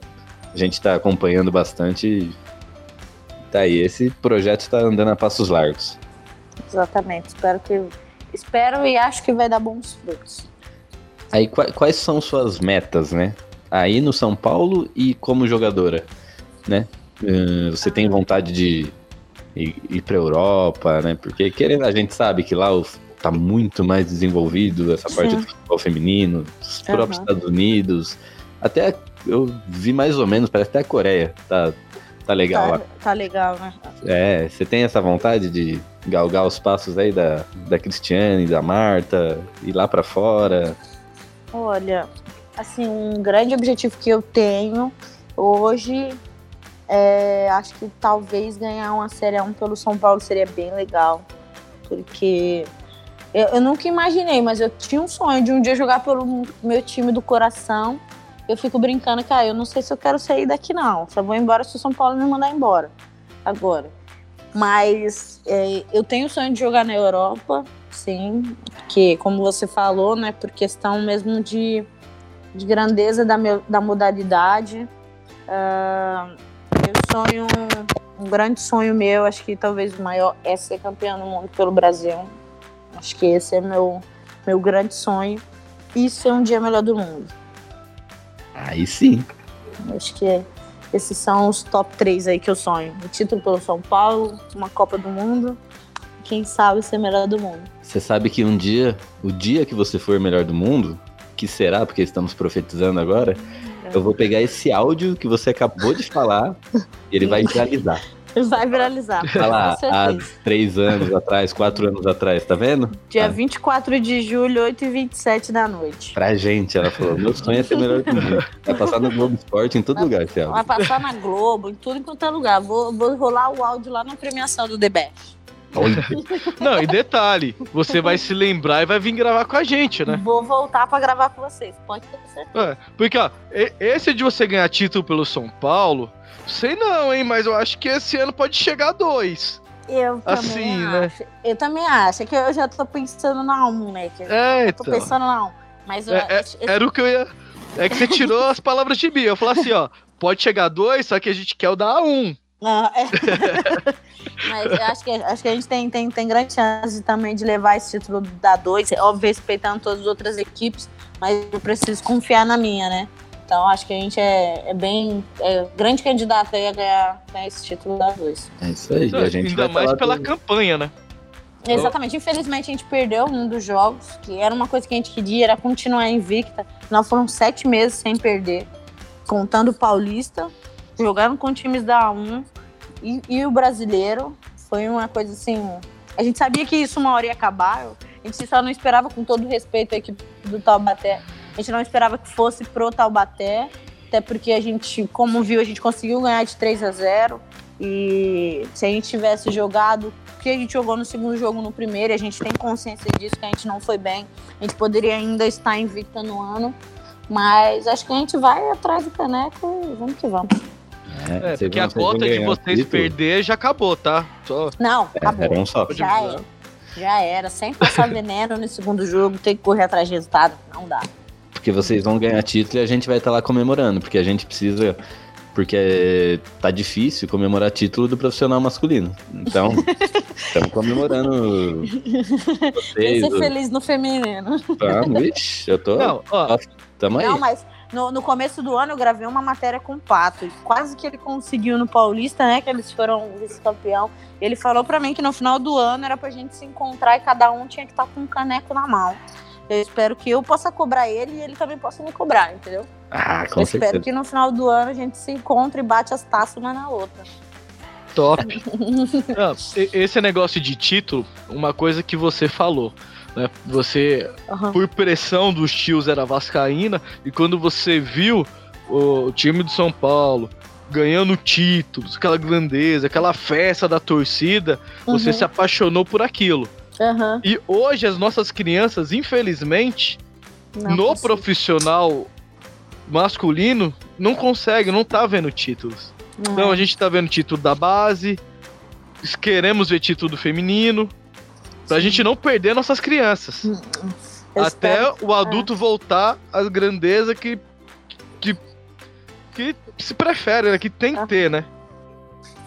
gente tá acompanhando bastante. Tá aí, esse projeto tá andando a passos largos. Exatamente. Espero que. Espero e acho que vai dar bons frutos. Aí, qua- quais são suas metas, né? Aí no São Paulo e como jogadora, né? Eh, Você tem vontade de ir, ir pra Europa, né? Porque querendo, a gente sabe que lá o- tá muito mais desenvolvido essa parte Sim. do futebol feminino, os Aham. próprios Estados Unidos. Até eu vi mais ou menos, parece até a Coreia. Tá, tá legal lá. Tá, tá legal, né? É, você tem essa vontade de galgar os passos aí da, da Cristiane, da Marta, ir lá pra fora? Olha, assim, um grande objetivo que eu tenho hoje é, acho que talvez ganhar uma Série 1 pelo São Paulo seria bem legal. Porque eu, eu nunca imaginei, mas eu tinha um sonho de um dia jogar pelo meu time do coração. Eu fico brincando que, ah, eu não sei se eu quero sair daqui, não. Só vou embora se o São Paulo me mandar embora. Agora. Mas é, eu tenho o sonho de jogar na Europa, sim. Que, como você falou, né, por questão mesmo de, de grandeza da, meu, da modalidade. Meu sonho, um grande sonho meu, acho que talvez o maior, é ser campeão do mundo pelo Brasil. Acho que esse é meu, meu grande sonho. E ser um dia melhor do mundo. Aí sim. Acho que é- esses são os top 3 aí que eu sonho. O título pelo São Paulo, uma Copa do Mundo. Quem sabe ser melhor do mundo. Você sabe que um dia, o dia que você for melhor do mundo, que será, porque estamos profetizando agora, eu vou pegar esse áudio que você acabou de falar e ele vai viralizar. Vai viralizar. Vai lá, há três anos atrás, quatro anos atrás, tá vendo? Dia Ah, 24 de julho, 8 e 27 da noite. Pra gente, ela falou, meu sonho é ser melhor do mundo. Vai passar no Globo Esporte em todo lugar esse áudio. Vai passar na Globo, em tudo enquanto é lugar. Vou, vou rolar o áudio lá na premiação do DBF. Olha, Não, e detalhe, você vai se lembrar e vai vir gravar com a gente, né? Vou voltar pra gravar com vocês. Pode ter certeza. É, porque, ó, esse de você ganhar título pelo São Paulo, sei não, hein, mas eu acho que esse ano pode chegar a dois. Eu também Assim, né? acho. Eu também acho. É que eu já tô pensando na 1, né? Que É, eu tô então. pensando na 1. Mas eu, É, é, esse- era o que eu ia. É que você tirou as palavras de mim. Eu falei assim, ó, pode chegar a dois, só que a gente quer o da um. Ah, é. Mas eu acho que, acho que a gente tem, tem, tem grande chance também de levar esse título da 2, óbvio, respeitando todas as outras equipes, mas eu preciso confiar na minha, né? Então acho que a gente é, é bem é grande candidato aí a ganhar, ganhar esse título da 2. É isso aí. Não, a gente Ainda vai mais falar pela do- campanha, né? Exatamente. Infelizmente a gente perdeu um dos jogos, que era uma coisa que a gente queria, era continuar invicta. Não foram sete meses sem perder, contando o Paulista, jogando com times da A1 e, e o brasileiro. Foi uma coisa assim. A gente sabia que isso uma hora ia acabar. A gente só não esperava, com todo respeito à equipe do Taubaté, a gente não esperava que fosse pro Taubaté, até porque a gente, como viu, a gente conseguiu ganhar de 3 a 0 e se a gente tivesse jogado o que a gente jogou no segundo jogo no primeiro, e a gente tem consciência disso, que a gente não foi bem, a gente poderia ainda estar invicta no ano, mas acho que a gente vai atrás do caneco e vamos que vamos. É, vocês porque a cota de vocês título. perder já acabou, tá? Só... Não, acabou. Era um só. Já era. Já era. Sem passar veneno no segundo jogo, ter que correr atrás de resultado. Não dá. Porque vocês vão ganhar título e a gente vai estar lá comemorando, porque a gente precisa. Porque tá difícil comemorar título do profissional masculino. Então, estamos comemorando vocês. que ser feliz no feminino. Vamos, ixi, eu tô. Não, ó, Tamo aí. Não, mas no, no começo do ano eu gravei uma matéria com o Pato. e Quase que ele conseguiu no Paulista, né? Que eles foram vice-campeão. Ele falou pra mim que no final do ano era pra gente se encontrar e cada um tinha que estar com um caneco na mão. Eu espero que eu possa cobrar ele e ele também possa me cobrar, entendeu? Ah, com eu espero que no final do ano a gente se encontre e bate as taças uma na outra. top. Esse negócio de título, uma coisa que você falou, né? Você, Aham. por pressão dos tios, era vascaína, e quando você viu o time do São Paulo ganhando títulos, aquela grandeza, aquela festa da torcida, você Uhum. se apaixonou por aquilo. Aham. E hoje as nossas crianças, infelizmente, Não no consigo. profissional masculino, não consegue, não tá vendo títulos. Não. Então a gente tá vendo título da base, queremos ver título do feminino, pra gente não perder nossas crianças. Eu Até espero- o adulto voltar à grandeza que, que, que se prefere, né? Que tem Ah. que ter, né?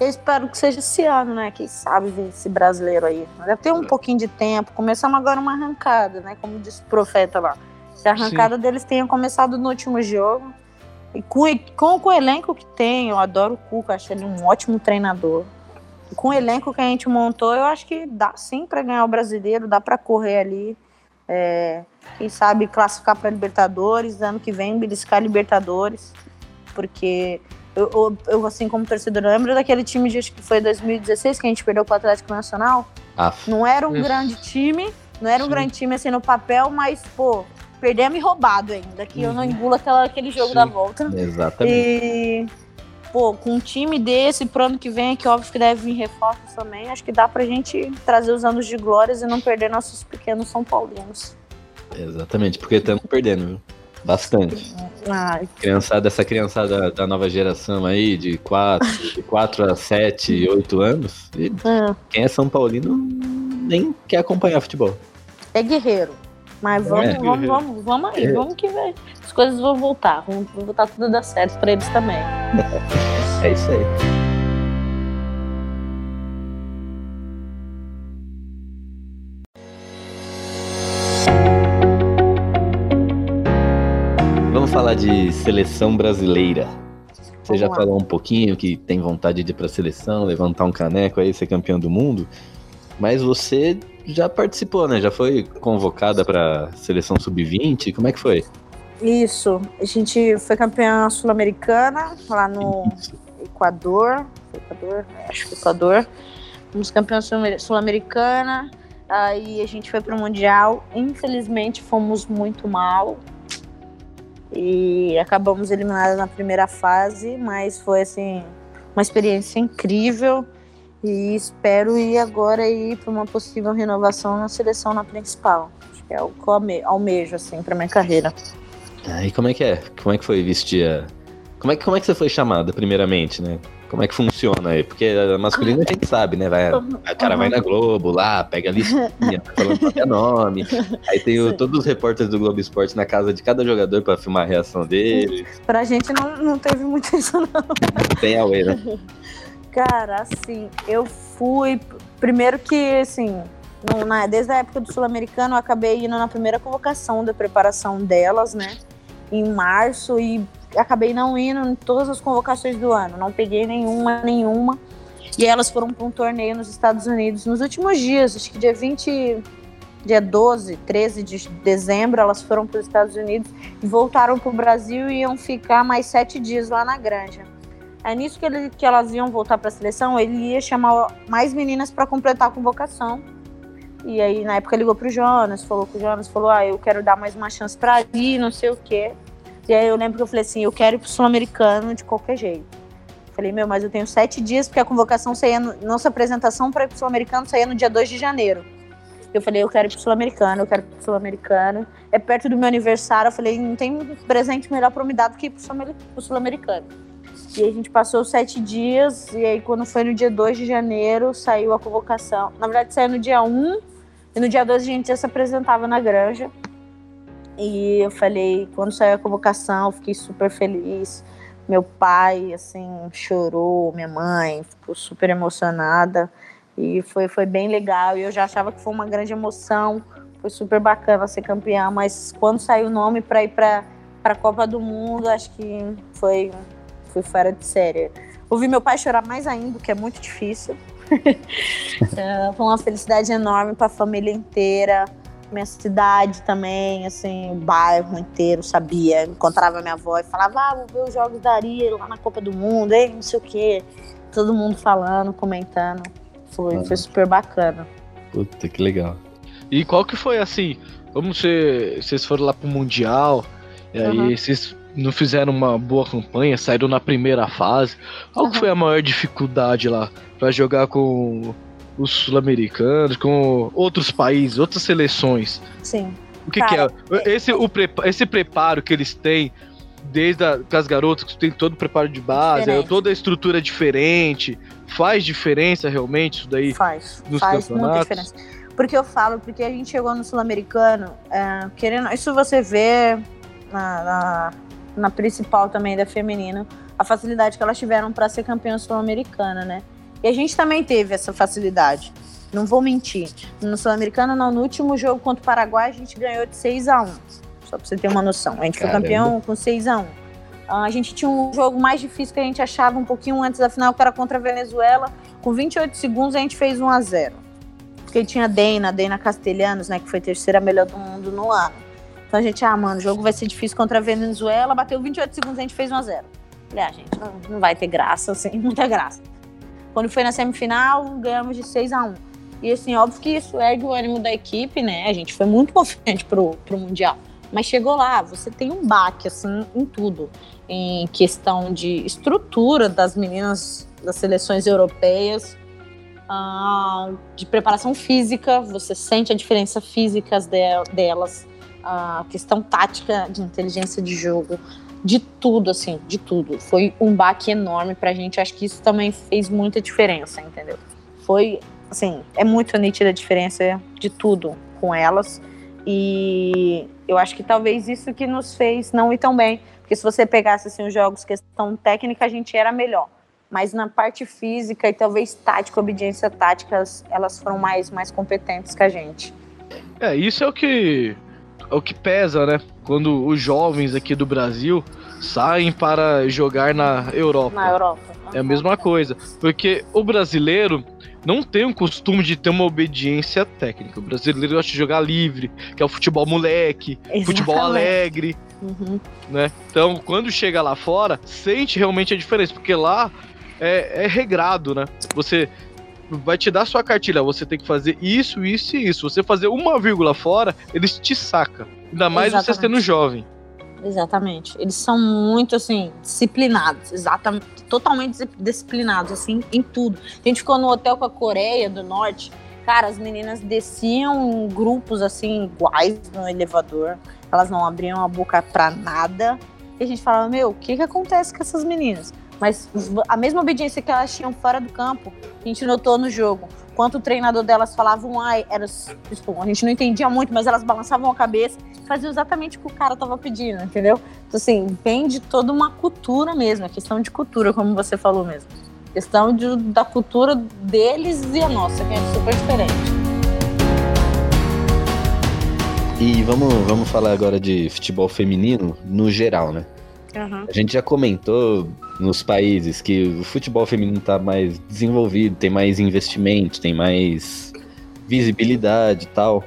Eu espero que seja esse ano, né? Quem sabe ver esse brasileiro aí. Deve ter um pouquinho de tempo. Começamos agora uma arrancada, né? Como disse o profeta lá. Que a arrancada deles tenha começado no último jogo. E com, com, com o elenco que tem, eu adoro o Cuca, acho ele um ótimo treinador. Com o elenco que a gente montou, eu acho que dá sim para ganhar o brasileiro, dá para correr ali. É, quem sabe classificar para Libertadores, ano que vem beliscar Libertadores, porque eu, eu, eu, assim como torcedor, eu lembro daquele time de acho que foi 2016 que a gente perdeu para o Atlético Nacional. Aff. Não era um grande time, não era um Sim. grande time assim no papel, mas pô, perdemos e roubado ainda, que eu não engulo aquela, aquele jogo Sim. da volta. Exatamente. E, pô, com um time desse pro ano que vem, que óbvio que deve vir reforços também, acho que dá pra gente trazer os anos de glórias e não perder nossos pequenos São Paulinos. Exatamente, porque estamos perdendo, viu? Bastante. Ai, Criançada, essa criançada da nova geração aí, de 4, de 4 a 7, 8 anos, e hum, quem é São Paulino nem quer acompanhar futebol. é guerreiro. Mas vamos, É. vamos, vamos, vamos aí, É. vamos que vai. As coisas vão voltar, vão vão voltar tudo a dar certo pra eles também. É isso aí. Falar de seleção brasileira. Você Vamos já lá. falou um pouquinho que tem vontade de ir pra seleção, levantar um caneco aí, ser campeão do mundo. Mas você já participou, né? Já foi convocada pra seleção sub-20? Como é que foi? Isso, a gente foi campeã sul-americana lá no Equador. Equador? É, Acho que Equador. Fomos campeã sul- sul-americana. Aí a gente foi pro Mundial. Infelizmente fomos muito mal. E acabamos eliminados na primeira fase, mas foi assim uma experiência incrível. E espero ir agora ir para uma possível renovação na seleção na principal. Acho que é o que eu almejo assim para minha carreira. Aí como é que é? Como é que foi vestir. Como é que, como é que você foi chamada, primeiramente, né? Como é que funciona aí? Porque a masculina a gente sabe, né? Vai, a cara vai na Globo lá, pega a listinha, vai falando até nome. Aí tem o- todos os repórteres do Globo Esporte na casa de cada jogador pra filmar a reação dele. Pra gente não, não teve muito isso, não. Não tem away, né? Cara, assim, eu fui. Primeiro que, assim, no, na, desde a época do Sul-Americano, eu acabei indo na primeira convocação da preparação delas, né? Em março, e acabei não indo em todas as convocações do ano. Não peguei nenhuma, nenhuma. E elas foram para um torneio nos Estados Unidos nos últimos dias, acho que dia 20, dia 12, 13 de dezembro, elas foram para os Estados Unidos e voltaram para o Brasil e iam ficar mais sete dias lá na granja. É nisso que, ele, que elas iam voltar para a seleção, ele ia chamar mais meninas para completar a convocação. E aí, na época, ligou pro Jonas, falou com o Jonas, falou: Ah, eu quero dar mais uma chance para ir, não sei o quê. E aí eu lembro que eu falei assim: Eu quero ir pro Sul-Americano de qualquer jeito. Falei, meu, mas eu tenho sete dias, porque a convocação saía, no, nossa apresentação para ir pro Sul-Americano saía no dia 2 de janeiro. Eu falei, eu quero ir pro Sul-Americano, eu quero ir pro Sul-Americano. É perto do meu aniversário, eu falei, não tem presente melhor para me dar do que ir pro Sul-Americano. E aí a gente passou sete dias, e aí quando foi no dia 2 de janeiro, saiu a convocação. Na verdade, saiu no dia 1, um, e no dia 2 a gente já se apresentava na granja. E eu falei, quando saiu a convocação, eu fiquei super feliz. Meu pai, assim, chorou, minha mãe ficou super emocionada. E foi, foi bem legal. E eu já achava que foi uma grande emoção. Foi super bacana ser campeã. Mas quando saiu o nome para ir para a Copa do Mundo, acho que foi, foi fora de série. Ouvi meu pai chorar mais ainda, que é muito difícil. É, foi uma felicidade enorme para a família inteira minha cidade também, assim, o bairro inteiro sabia. Encontrava minha avó e falava, ah, vou ver os jogos da Aria lá na Copa do Mundo, ei, não sei o quê. Todo mundo falando, comentando. Foi, ah. foi super bacana. Puta, que legal. E qual que foi assim? Vamos ser. Vocês foram lá pro Mundial, e aí uhum. vocês não fizeram uma boa campanha, saíram na primeira fase. Qual uhum. foi a maior dificuldade lá para jogar com os sul-americanos, com outros países, outras seleções. Sim. O que, Cara, que é? Esse, o esse preparo que eles têm, desde a, as garotas que tem todo o preparo de base, é, toda a estrutura diferente, faz diferença realmente isso daí? Faz, faz muita diferença. Porque eu falo, porque a gente chegou no Sul-Americano, é, querendo. Isso você vê na, na, na principal também da feminina, a facilidade que elas tiveram para ser campeã sul-americana, né? E a gente também teve essa facilidade. Não vou mentir. No Sul-Americano, no último jogo contra o Paraguai, a gente ganhou de 6 a 1 Só pra você ter uma noção. A gente Caramba. foi campeão com 6 a 1 ah, A gente tinha um jogo mais difícil que a gente achava um pouquinho antes da final, que era contra a Venezuela. Com 28 segundos, a gente fez 1 a 0 Porque tinha a Deina, a Deina Castelhanos, né? Que foi terceira melhor do mundo no ano. Então a gente, ah, mano, o jogo vai ser difícil contra a Venezuela. Bateu 28 segundos, a gente fez 1 a 0 Falei, ah, gente, não, não vai ter graça, assim, muita graça. Quando foi na semifinal, ganhamos de 6 a 1 E assim, óbvio que isso ergue o ânimo da equipe, né? A gente foi muito confiante pro, pro Mundial. Mas chegou lá, você tem um baque, assim, em tudo. Em questão de estrutura das meninas das seleções europeias, uh, de preparação física, você sente a diferença física delas, a questão tática de inteligência de jogo de tudo, assim, de tudo. Foi um baque enorme pra gente. Acho que isso também fez muita diferença, entendeu? Foi, assim, é muito nítida a diferença de tudo com elas. E eu acho que talvez isso que nos fez não ir tão bem. Porque se você pegasse assim, os jogos, questão técnica, a gente era melhor. Mas na parte física e talvez tática, obediência tática, elas foram mais, mais competentes que a gente. É, isso é o que é o que pesa, né? Quando os jovens aqui do Brasil saem para jogar na Europa. Na Europa. É a mesma coisa. Porque o brasileiro não tem o costume de ter uma obediência técnica. O brasileiro gosta de jogar livre, que é o futebol moleque, Exatamente. futebol alegre. Uhum. Né? Então, quando chega lá fora, sente realmente a diferença, porque lá é, é regrado, né? Você vai te dar sua cartilha, você tem que fazer isso, isso e isso. Você fazer uma vírgula fora, eles te saca. Ainda mais Exatamente. você sendo jovem. Exatamente. Eles são muito, assim, disciplinados. Exatamente. Totalmente disciplinados, assim, em tudo. A gente ficou no hotel com a Coreia do Norte. Cara, as meninas desciam em grupos, assim, iguais no elevador. Elas não abriam a boca pra nada. E a gente falava, meu, o que que acontece com essas meninas? Mas a mesma obediência que elas tinham fora do campo, a gente notou no jogo. Quanto o treinador delas falava um ai, era, tipo, a gente não entendia muito, mas elas balançavam a cabeça faziam exatamente o que o cara tava pedindo, entendeu? Então, assim, vem de toda uma cultura mesmo, a questão de cultura, como você falou mesmo. Questão de, da cultura deles e a nossa, que é super diferente. E vamos, vamos falar agora de futebol feminino no geral, né? Uhum. A gente já comentou nos países que o futebol feminino tá mais desenvolvido, tem mais investimento, tem mais visibilidade e tal.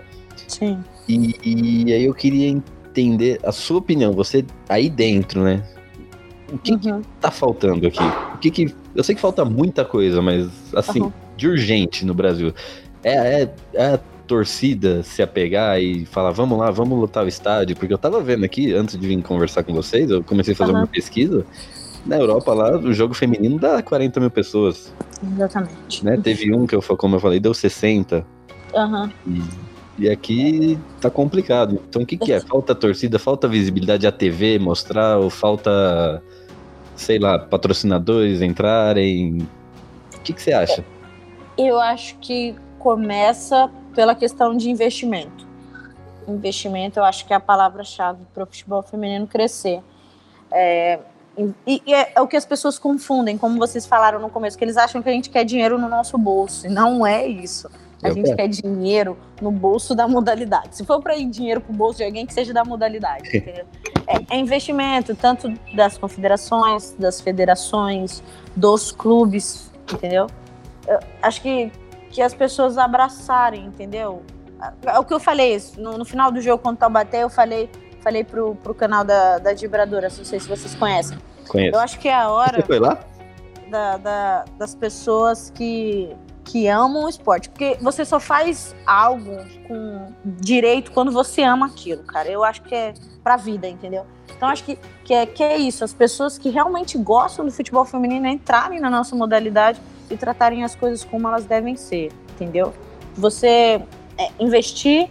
Sim. E, e aí eu queria entender a sua opinião, você aí dentro, né? O que, que Uhum. tá faltando aqui? O que que. Eu sei que falta muita coisa, mas assim, Uhum. de urgente no Brasil. É, é, é torcida se apegar e falar, vamos lá, vamos lotar o estádio, porque eu tava vendo aqui, antes de vir conversar com vocês, eu comecei a fazer Uhum. uma pesquisa. Na Europa lá, o jogo feminino dá 40 mil pessoas, Exatamente. né? Teve um que eu, como eu falei, deu 60. Aham. E aqui tá complicado. Então o que, que é? Falta torcida, falta visibilidade à TV mostrar, ou falta, sei lá, patrocinadores entrarem. O que, que você acha? Eu acho que começa pela questão de investimento. Investimento, eu acho que é a palavra-chave para o futebol feminino crescer. É, e, e é, é o que as pessoas confundem, como vocês falaram no começo, que eles acham que a gente quer dinheiro no nosso bolso. E não é isso. A Eu gente quero. quer dinheiro no bolso da modalidade. Se for para ir dinheiro pro bolso de alguém, que seja da modalidade, entendeu? É, é investimento, tanto das confederações, das federações, dos clubes, entendeu? Eu acho que, que as pessoas abraçarem, entendeu? É o que eu falei, no, no final do jogo, quando o Taubaté, eu falei, falei pro, pro canal da, da Vibradora, não sei se vocês conhecem. Conheço. Eu acho que é a hora Você foi lá? da- da- das pessoas que, que amam o esporte. Porque você só faz algo com direito quando você ama aquilo, cara. Eu acho que é pra vida, entendeu? Então acho que, que, é, que é isso. As pessoas que realmente gostam do futebol feminino entrarem na nossa modalidade e tratarem as coisas como elas devem ser, entendeu? Você é, investir.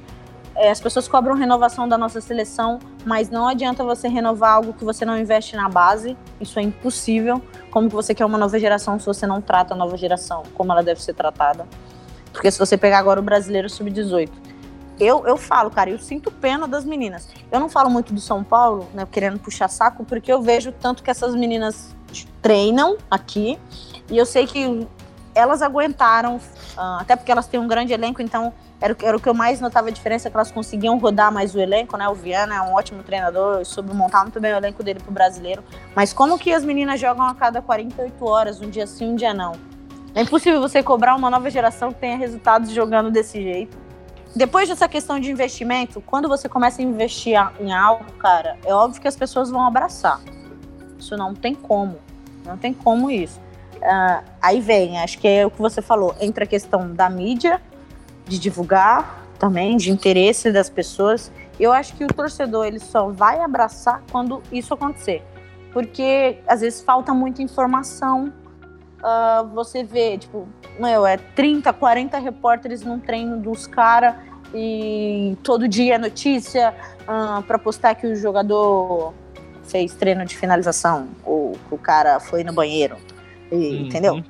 é, as pessoas cobram renovação da nossa seleção, mas não adianta você renovar algo que você não investe na base. Isso é impossível. Como que você quer uma nova geração se você não trata a nova geração como ela deve ser tratada? Porque se você pegar agora o brasileiro sub-18, eu, eu falo, cara, eu sinto pena das meninas. Eu não falo muito do São Paulo, né, querendo puxar saco, porque eu vejo tanto que essas meninas treinam aqui e eu sei que elas aguentaram, ah, até porque elas têm um grande elenco, então era, era o que eu mais notava a diferença, que elas conseguiam rodar mais o elenco, né? O Viana é um ótimo treinador, soube montar muito bem o elenco dele pro brasileiro. Mas como que as meninas jogam a cada 48 horas, um dia sim, um dia não? É impossível você cobrar uma nova geração que tenha resultados jogando desse jeito. Depois dessa questão de investimento, quando você começa a investir em algo, cara, é óbvio que as pessoas vão abraçar. Isso não tem como. Não tem como isso. Ah, aí vem, acho que é o que você falou, entra a questão da mídia, de divulgar também, de interesse das pessoas. Eu acho que o torcedor ele só vai abraçar quando isso acontecer. Porque às vezes falta muita informação. Ah, você vê, tipo, meu, é 30, 40 repórteres num treino dos caras e todo dia é notícia para postar que o jogador fez treino de finalização ou que o cara foi no banheiro. E, Uhum. Entendeu?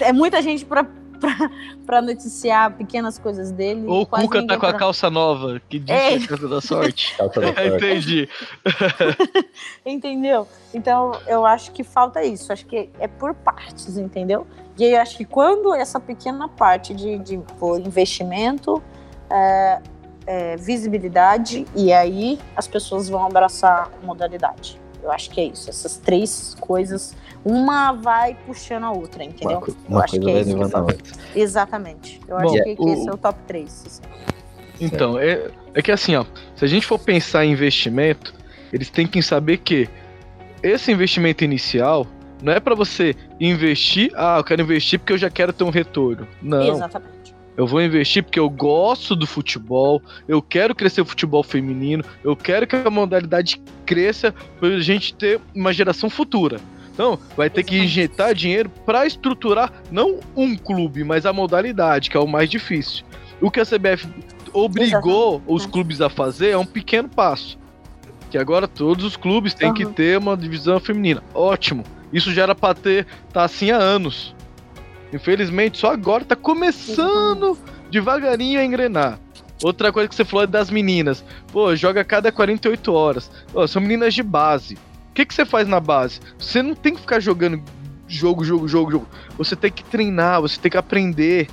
É muita gente pra, pra, pra noticiar pequenas coisas dele. Ou o Cuca tá com a pra- calça nova, que diz Ei. que é a casa da sorte. Calça da sorte. Entendi. Entendeu? Então, eu acho que falta isso. Acho que é por partes, entendeu? E aí, eu acho que quando essa pequena parte de, de pô, investimento, é, é, visibilidade, e aí as pessoas vão abraçar a modalidade. Eu acho que é isso. Essas três coisas, uma vai puxando a outra, entendeu? Uma, uma acho coisa que é isso que a outra. Exatamente. Eu Bom, acho que, que o- esse é o top 3. Então, é, é que assim, ó, se a gente for pensar em investimento, eles têm que saber que esse investimento inicial não é pra você investir, ah, eu quero investir porque eu já quero ter um retorno. Não. Exatamente. Eu vou investir porque eu gosto do futebol, eu quero crescer o futebol feminino, eu quero que a modalidade cresça pra gente ter uma geração futura. Então, vai ter que injetar dinheiro para estruturar não um clube, mas a modalidade, que é o mais difícil. O que a CBF obrigou Exatamente. os clubes a fazer é um pequeno passo. Que agora todos os clubes têm que Aham. ter uma divisão feminina. Ótimo. Isso já era pra ter tá assim há anos. Infelizmente, só agora tá começando devagarinho a engrenar. Outra coisa que você falou é das meninas. Pô, joga a cada 48 horas. Pô, são meninas de base. O que, que você faz na base? Você não tem que ficar jogando jogo, jogo, jogo, jogo. Você tem que treinar, você tem que aprender.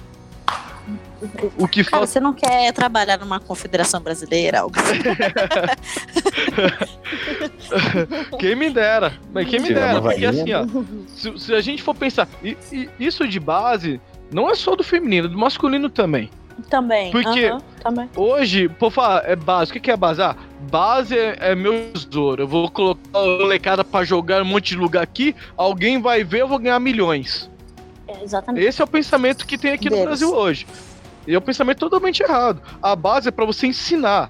O que Cara, você não quer trabalhar numa confederação brasileira? Algo assim? Quem me dera. Mas quem me Tirar dera. Porque assim, ó. Se, se a gente for pensar, i- i- isso de base não é só do feminino, é do masculino também. Também. Porque- aham, também. Hoje, por falar, é base. O que que é base? Ah, base é, é meu tesouro. Eu vou colocar a molecada pra jogar um monte de lugar aqui, alguém vai ver, eu vou ganhar milhões. É, exatamente. Esse é o pensamento que tem aqui no. Brasil hoje. E é um pensamento totalmente errado. A base é pra você ensinar,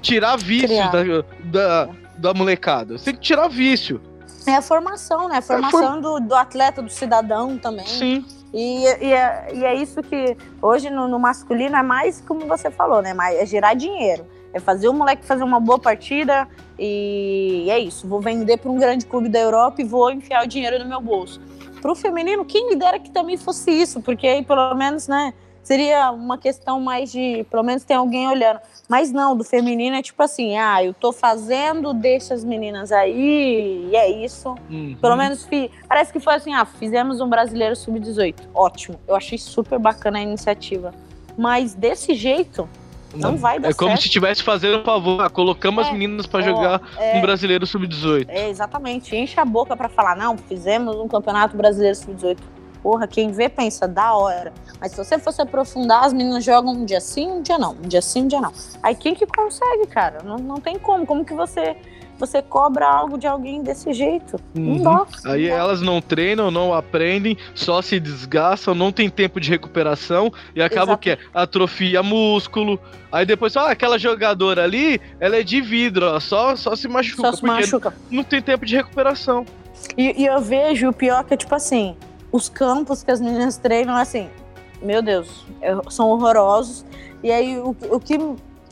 tirar vícios Criar. da, da, da molecada. Você tem que tirar vício. É a formação, né? A formação do, do atleta, do cidadão também. Sim. E, e, é, e é isso que hoje no, no masculino é mais como você falou, né? Mas é gerar dinheiro. É fazer o moleque fazer uma boa partida e é isso. Vou vender para um grande clube da Europa e vou enfiar o dinheiro no meu bolso. Pro feminino, quem me dera que também fosse isso, porque aí pelo menos, né? Seria uma questão mais de, pelo menos tem alguém olhando. Mas não, do feminino é tipo assim, ah, eu tô fazendo, deixa as meninas aí, e é isso. Uhum. Pelo menos parece que foi assim, ah, fizemos um brasileiro sub-18. Ótimo. Eu achei super bacana a iniciativa. Mas desse jeito, não, vai dar É como certo. se estivesse fazendo um favor. Ah, colocamos as É, meninas pra ó, jogar é. um brasileiro sub-18. É, exatamente. Enche a boca pra falar, não, fizemos um campeonato brasileiro sub-18. Porra, quem vê pensa, da hora. Mas se você fosse aprofundar, as meninas jogam um dia sim, um dia não. Um dia sim, um dia não. Aí quem que consegue, cara? Não, não tem como. Como que você, você cobra algo de alguém desse jeito? Uhum. Não dá. Aí não elas não treinam, não aprendem, só se desgastam, não tem tempo de recuperação e acaba o Exato. que? Atrofia músculo. Aí depois, ah, aquela jogadora ali, ela é de vidro, ó, só, só se machuca, Só se machuca. não tem tempo de recuperação. E, e eu vejo o pior que é tipo assim, os campos que as meninas treinam, assim, meu Deus, é- são horrorosos. E aí o, o que,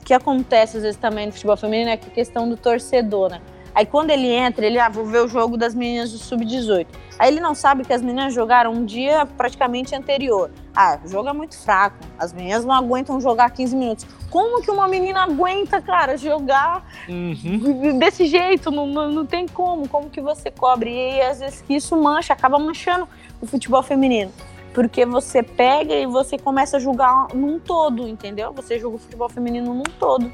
que acontece às vezes também no futebol feminino é a questão do torcedor, né? Aí quando ele entra, ele, ah, vou ver o jogo das meninas do Sub-18. Aí ele não sabe que as meninas jogaram um dia praticamente anterior. Ah, o jogo é muito fraco. As meninas não aguentam jogar 15 minutos. Como que uma menina aguenta, cara, jogar Uhum. desse jeito, não, não, não tem como, como que você cobre? E aí, às vezes que isso mancha, acaba manchando o futebol feminino. Porque você pega e você começa a julgar num todo, entendeu? Você julga o futebol feminino num todo.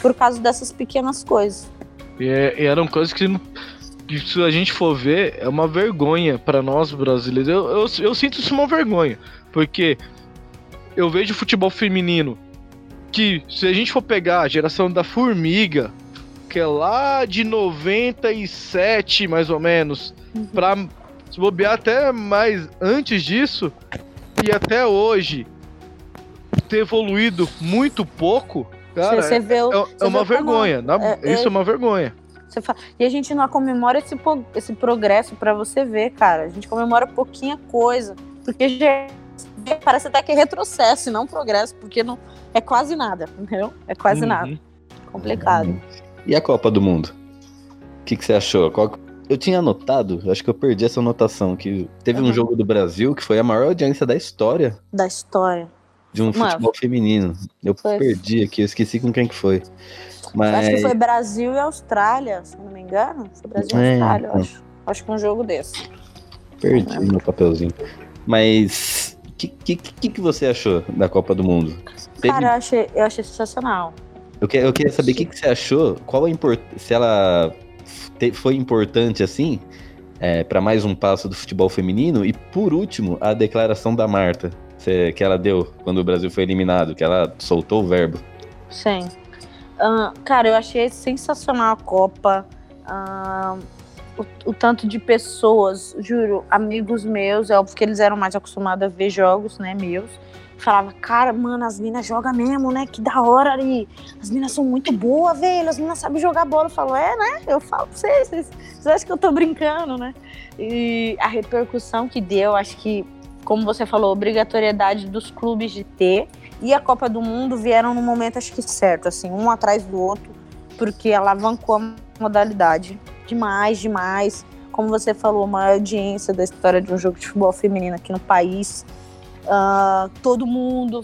Por causa dessas pequenas coisas. E, é- e eram coisas que, se a gente for ver, é uma vergonha pra nós brasileiros. Eu, eu, eu sinto isso uma vergonha, porque eu vejo futebol feminino que, se a gente for pegar a geração da Formiga, que é lá de 97, mais ou menos, pra se bobear até mais antes disso, e até hoje ter evoluído muito pouco, cara, você vê é, é você uma vê como- vergonha. na- é- é- isso é uma vergonha. Você fala- E a gente não comemora esse, esse progresso pra você ver, cara. A gente comemora pouquinha coisa. Porque já parece até que é retrocesso e não progresso, porque não é quase nada, entendeu? É quase Uhum. nada. Complicado. E a Copa do Mundo? O que, que você achou? Qual- Eu tinha anotado, acho que eu perdi essa anotação, que teve um Uhum. jogo do Brasil que foi a maior audiência da história Da história. de um Mano. futebol feminino. Eu Foi. perdi aqui, eu esqueci com quem que foi. Mas Acho que foi Brasil e Austrália, se não me engano. Foi Brasil e É, Austrália, eu então. acho. Acho que um jogo desse. perdi meu papelzinho. Mas o que, que, que, você achou da Copa do Mundo? Teve- Cara, eu achei, eu achei sensacional. eu, que- eu queria saber o que, que você achou, qual a import... se ela foi importante assim é, para mais um passo do futebol feminino e por último a declaração da Marta que ela deu quando o Brasil foi eliminado, que ela soltou o verbo. Sim. Ah, cara, eu achei sensacional a Copa. Ah, o, o tanto de pessoas, juro, amigos meus, é óbvio que eles eram mais acostumados a ver jogos, né, meus. Falava, cara, mano, as minas jogam mesmo, né? Que da hora ali. As minas são muito boas, velho. As minas sabem jogar bola. Eu falo, é, né? Eu falo pra vocês. Vocês, vocês acham que eu tô brincando, né? E a repercussão que deu, acho que, como você falou, obrigatoriedade dos clubes de ter e a Copa do Mundo vieram no momento, acho que certo, assim, um atrás do outro, porque alavancou a modalidade. Demais, demais. Como você falou, maior audiência da história de um jogo de futebol feminino aqui no país. Ah, todo mundo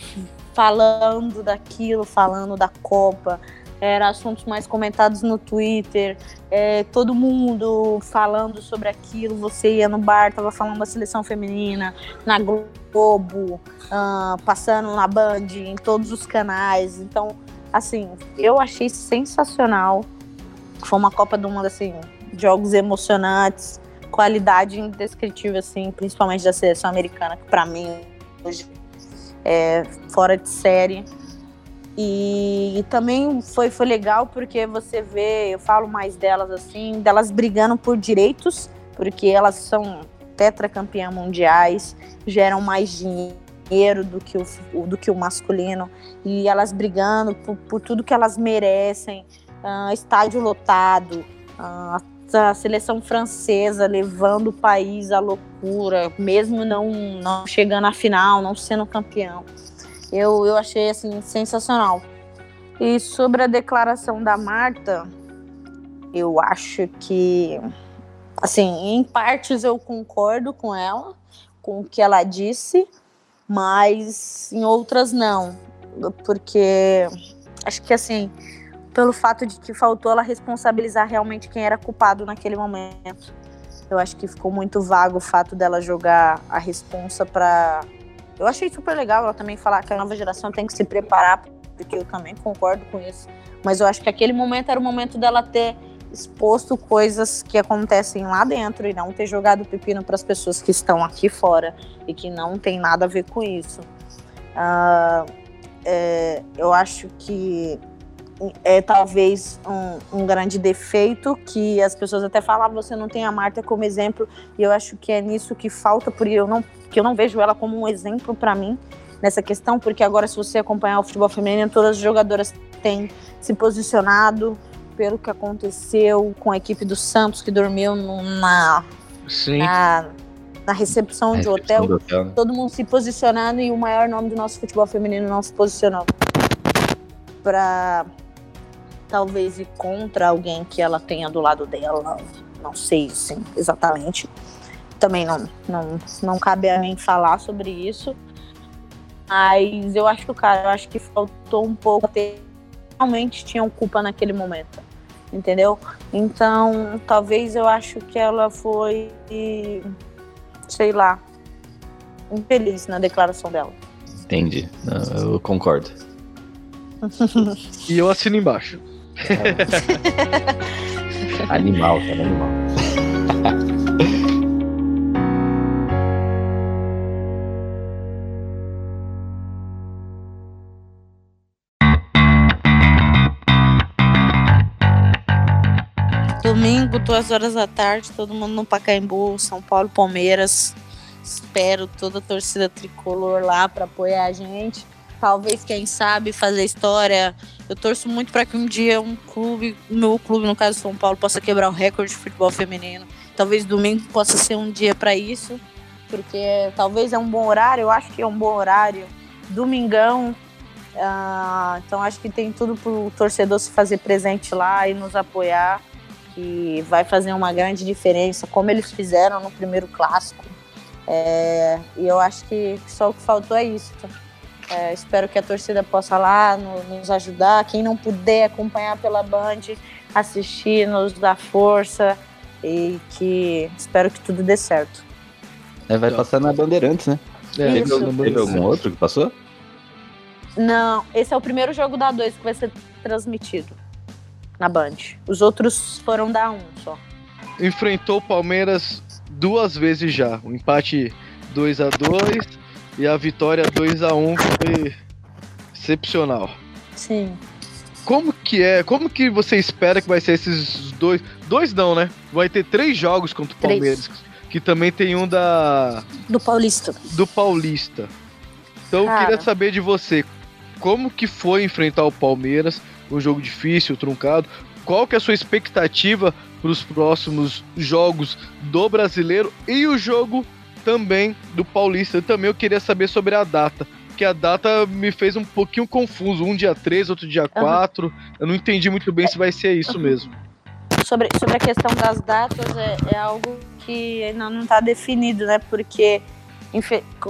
falando daquilo, falando da Copa. era assuntos mais comentados no Twitter, é, todo mundo falando sobre aquilo. Você ia no bar, tava falando da seleção feminina, na Globo, uh, passando na Band, em todos os canais. Então, assim, eu achei sensacional. Foi uma Copa do Mundo, assim, jogos emocionantes, qualidade indescritível, assim, principalmente da seleção americana, que para mim hoje é fora de série. E, e, também foi, foi legal porque você vê, eu falo mais delas assim, delas brigando por direitos, porque elas são tetracampeãs mundiais, geram mais dinheiro do que o, do que o masculino, e elas brigando por, por tudo que elas merecem, uh, estádio lotado, uh, a seleção francesa levando o país à loucura, mesmo não, não chegando à final, não sendo campeão. Eu, eu achei assim sensacional. E sobre a declaração da Marta, eu acho que assim, em partes eu concordo com ela, com o que ela disse, mas em outras não, porque acho que assim, pelo fato de que faltou ela responsabilizar realmente quem era culpado naquele momento. Eu acho que ficou muito vago o fato dela jogar a responsa para eu achei super legal ela também falar que a nova geração tem que se preparar, porque eu também concordo com isso. Mas eu acho que aquele momento era o momento dela ter exposto coisas que acontecem lá dentro e não ter jogado pepino para as pessoas que estão aqui fora e que não tem nada a ver com isso. Uh, é, eu acho que é talvez um, um, grande defeito que as pessoas até falam, ah, você não tem a Marta como exemplo, e eu acho que é nisso que falta, porque eu não, que eu não vejo ela como um exemplo para mim nessa questão, porque agora se você acompanhar o futebol feminino, todas as jogadoras têm se posicionado pelo que aconteceu com a equipe do Santos que dormiu na, na, na recepção, de, hotel, do hotel, todo mundo se posicionando e o maior nome do nosso futebol feminino não se posicionou. Para talvez ir contra alguém que ela tenha do lado dela, não sei assim, exatamente. Também não, não, não cabe a mim falar sobre isso. Mas eu acho que o cara, eu acho que faltou um pouco ter realmente tinham culpa naquele momento. Entendeu? Então, talvez eu acho que ela foi sei lá, infeliz na declaração dela. Entendi. Eu concordo. e eu assino embaixo. animal, cara, animal. Domingo, duas horas da tarde, todo mundo no Pacaembu, São Paulo, Palmeiras. Espero toda a torcida tricolor lá para apoiar a gente talvez, quem sabe, fazer história. Eu torço muito para que um dia um clube, o meu clube, no caso São Paulo, possa quebrar o recorde de futebol feminino. Talvez domingo possa ser um dia para isso, porque talvez é um bom horário, eu acho que é um bom horário. Domingão, uh, então acho que tem tudo para o torcedor se fazer presente lá e nos apoiar, que vai fazer uma grande diferença, como eles fizeram no primeiro clássico. É, e eu acho que só o que faltou é isso. É, espero que a torcida possa lá no, nos ajudar. Quem não puder acompanhar pela Band, assistir, nos dar força e que espero que tudo dê certo. É, vai passar na Bandeirantes, né? É, teve, teve algum outro que passou? Não, esse é o primeiro jogo da 2 que vai ser transmitido na Band. Os outros foram da 1 um só. Enfrentou o Palmeiras duas vezes já. Um empate 2 a 2 e a vitória 2 a 1 foi excepcional. Sim. Como que é? Como que você espera que vai ser esses dois? Dois não, né? Vai ter três jogos contra o Palmeiras. Três. Que também tem um da. Do Paulista. Do Paulista. Então Cara. eu queria saber de você. Como que foi enfrentar o Palmeiras? Um jogo difícil, truncado. Qual que é a sua expectativa para os próximos jogos do brasileiro e o jogo também do Paulista. Também eu queria saber sobre a data. Porque a data me fez um pouquinho confuso. Um dia 3, outro dia 4. Uhum. Eu não entendi muito bem se vai ser isso uhum. mesmo. Sobre, sobre a questão das datas, é, é algo que ainda não está definido, né? Porque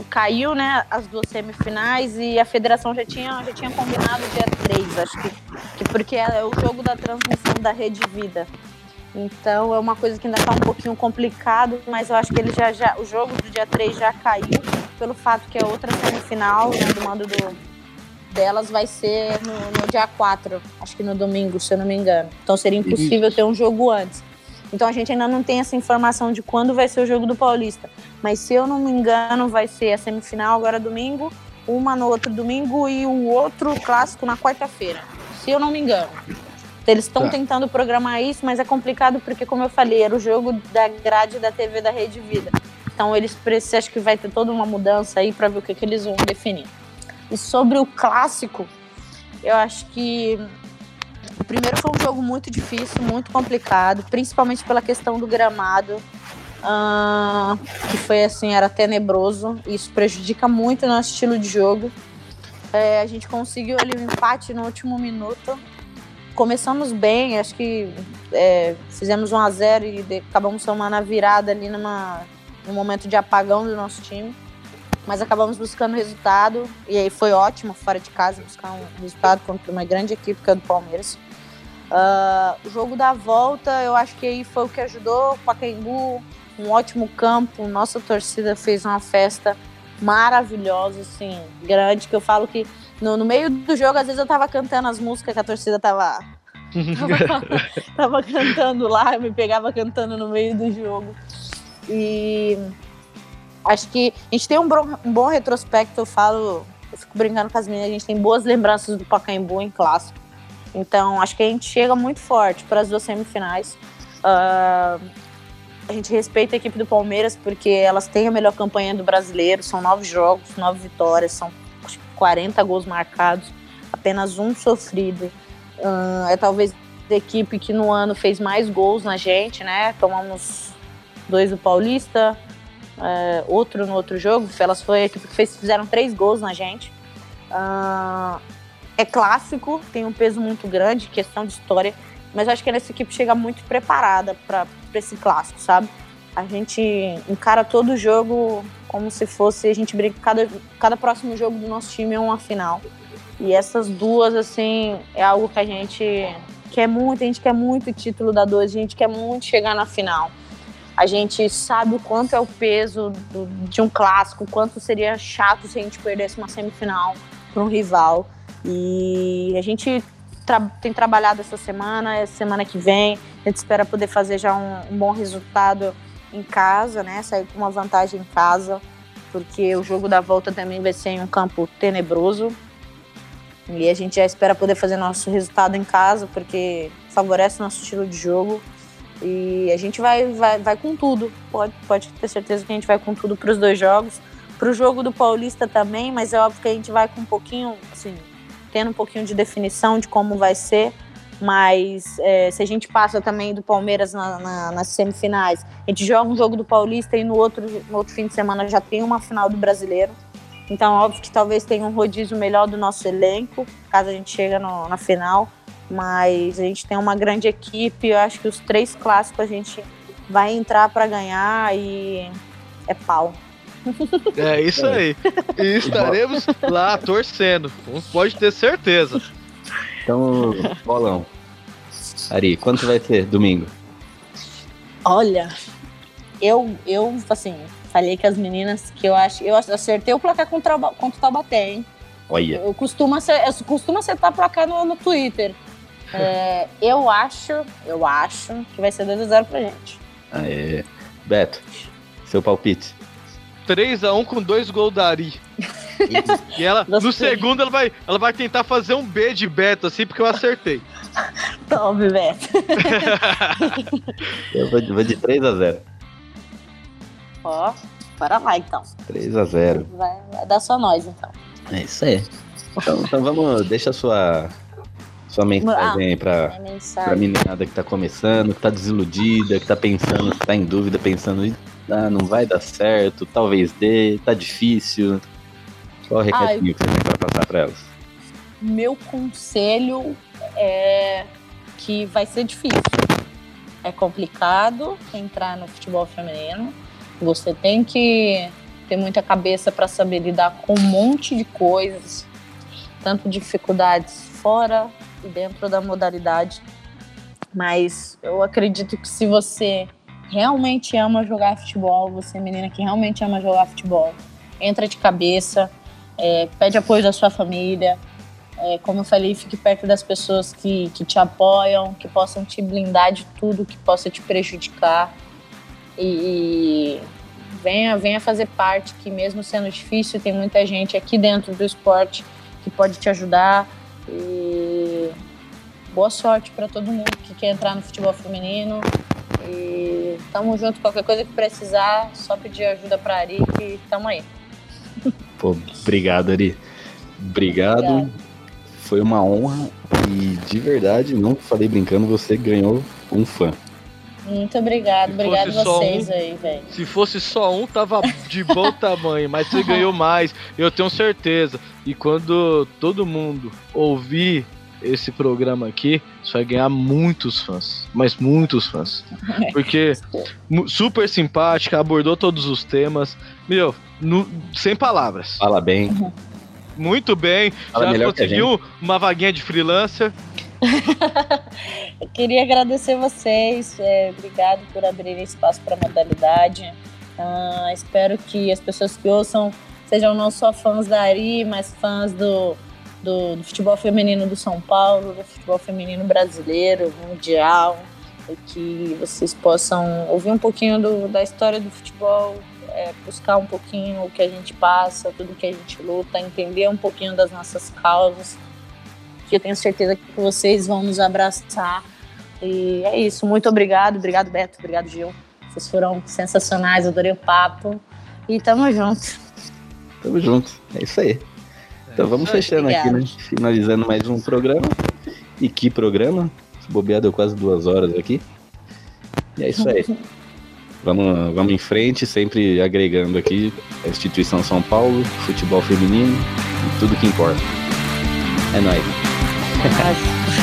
caiu, né, as duas semifinais e a federação já tinha, já tinha combinado dia 3, acho que, que porque é o jogo da transmissão da Rede Vida. Então é uma coisa que ainda está um pouquinho complicado, mas eu acho que ele já, já o jogo do dia 3 já caiu pelo fato que a outra semifinal, né, do mando do, delas vai ser no, no dia 4, acho que no domingo, se eu não me engano. Então seria impossível ter um jogo antes. Então a gente ainda não tem essa informação de quando vai ser o jogo do Paulista. Mas se eu não me engano, vai ser a semifinal agora domingo, uma no outro domingo e o outro clássico na quarta-feira. Se eu não me engano. Eles estão Tá. tentando programar isso, mas é complicado porque, como eu falei, era o jogo da grade da TV da Rede Vida. Então eles precisam, acho que vai ter toda uma mudança aí para ver o que, que eles vão definir. E sobre o clássico, eu acho que o primeiro foi um jogo muito difícil, muito complicado, principalmente pela questão do gramado, ah, que foi assim, era tenebroso. Isso prejudica muito o nosso estilo de jogo. É, a gente conseguiu ali um empate no último minuto. Começamos bem, acho que é, fizemos 1 a 0 e acabamos tomando a virada ali numa, num momento de apagão do nosso time. Mas acabamos buscando resultado e aí foi ótimo fora de casa buscar um resultado contra uma grande equipe que é do Palmeiras. Ah, o jogo da volta, eu acho que aí foi o que ajudou o Pacaembu, um ótimo campo, nossa torcida fez uma festa maravilhosa, assim, grande, que eu falo que no, no meio do jogo, às vezes eu tava cantando as músicas que a torcida tava, tava, tava cantando lá, eu me pegava cantando no meio do jogo. E acho que a gente tem um, bom- um bom retrospecto, eu falo, eu fico brincando com as meninas, a gente tem boas lembranças do Pacaembu em clássico. Então, acho que a gente chega muito forte para as duas semifinais. Ah, a gente respeita a equipe do Palmeiras porque elas têm a melhor campanha do brasileiro. São nove jogos, nove vitórias, são 40 gols marcados, apenas um sofrido. Ah, é talvez a equipe que no ano fez mais gols na gente, né? Tomamos dois do Paulista, é, outro no outro jogo. Elas foi a equipe que fez, fizeram três gols na gente. Ah, é clássico, tem um peso muito grande, questão de história, mas acho que essa equipe chega muito preparada para esse clássico, sabe? A gente encara todo jogo como se fosse a gente brinca cada cada próximo jogo do nosso time é uma final. E essas duas assim é algo que a gente quer muito, a gente quer muito o título da dois, a gente quer muito chegar na final. A gente sabe o quanto é o peso do- de um clássico, quanto seria chato se a gente perdesse uma semifinal para um rival. E a gente tra- tem trabalhado essa semana, essa semana que vem, a gente espera poder fazer já um, um bom resultado em casa, né? Sair com uma vantagem em casa, porque o jogo da volta também vai ser em um campo tenebroso. E a gente já espera poder fazer nosso resultado em casa, porque favorece nosso estilo de jogo. E a gente vai, vai, vai com tudo. Pode, pode ter certeza que a gente vai com tudo para os dois jogos. Para o jogo do Paulista também, mas é óbvio que a gente vai com um pouquinho, assim, tendo um pouquinho de definição de como vai ser. Mas é, se a gente passa também do Palmeiras na- na- nas semifinais, a gente joga um jogo do Paulista e no outro, no outro fim de semana já tem uma final do Brasileiro. Então, óbvio que talvez tenha um rodízio melhor do nosso elenco, caso a gente chegue no- na final. Mas a gente tem uma grande equipe, eu acho que os três clássicos a gente vai entrar para ganhar e é pau. É isso aí. E estaremos lá torcendo. Pode ter certeza. Então, bolão. Ari, quando que vai ser? Domingo? Olha, eu, eu assim, falei com as meninas que eu acho. Eu acertei o placar contra, contra o Taubaté, hein? Olha, Eu costumo, acer- eu costumo acertar placar no, no Twitter. É, eu acho, eu acho que vai ser 2x0 pra gente. aê. Beto, seu palpite. 3x1 com dois gols da Ari. E ela, no segundo, ela vai, ela vai tentar fazer um B de Beto, assim, porque eu acertei. Tome, Beto. Eu vou, de- vou de 3x0. Ó, para lá então. 3x0. Vai, vai dar só nós então. É isso aí. Então, então vamos, deixa a sua, sua mensagem aí pra, pra mensagem. meninada que tá começando, que tá desiludida, que tá pensando, que tá em dúvida, pensando, "Ih, ah, não vai dar certo, talvez dê, tá difícil. Qual o recadinho que você tem pra passar pra elas? Meu conselho é que vai ser difícil. É complicado entrar no futebol feminino. Você tem que ter muita cabeça para saber lidar com um monte de coisas, tanto dificuldades fora e dentro da modalidade. Mas eu acredito que se você realmente ama jogar futebol, você é menina que realmente ama jogar futebol, entra de cabeça, é, pede apoio da sua família. É, como eu falei, fique perto das pessoas que, que te apoiam, que possam te blindar de tudo que possa te prejudicar. E, venha, venha fazer parte, que mesmo sendo difícil, tem muita gente aqui dentro do esporte que pode te ajudar. E boa sorte para todo mundo que quer entrar no futebol feminino. E tamo junto, qualquer coisa que precisar, só pedir ajuda para Ari que tamo aí. Pô, obrigado, Ari. Obrigado. Obrigado. Foi uma honra e de verdade, não falei brincando, você ganhou um fã. Muito obrigado, Se obrigado vocês um, aí, velho. Se fosse só um, tava de bom tamanho, mas você ganhou mais, eu tenho certeza. E quando todo mundo ouvir esse programa aqui, você vai ganhar muitos fãs, mas muitos fãs. Porque super simpática, abordou todos os temas. Meu, no, sem palavras. Fala bem. Uhum. Muito bem. Fala Já conseguiu uma vaguinha de freelancer. Eu queria agradecer vocês, é, obrigado por abrirem espaço para a modalidade. Ah, espero que as pessoas que ouçam sejam não só fãs da Ari, mas fãs do, do, do futebol feminino do São Paulo, do futebol feminino brasileiro, mundial, e que vocês possam ouvir um pouquinho do, da história do futebol, é, buscar um pouquinho o que a gente passa, tudo que a gente luta, entender um pouquinho das nossas causas que eu tenho certeza que vocês vão nos abraçar. E é isso. Muito obrigado. Obrigado, Beto. Obrigado, Gil. Vocês foram sensacionais. Adorei o papo. E tamo junto. Tamo junto. É isso aí. Então vamos fechando aqui, né? Finalizando mais um programa. E que programa? Bobeado deu quase duas horas aqui. E é isso aí. vamos, vamos em frente, sempre agregando aqui a instituição São Paulo, futebol feminino e tudo que importa. É nóis. Mas...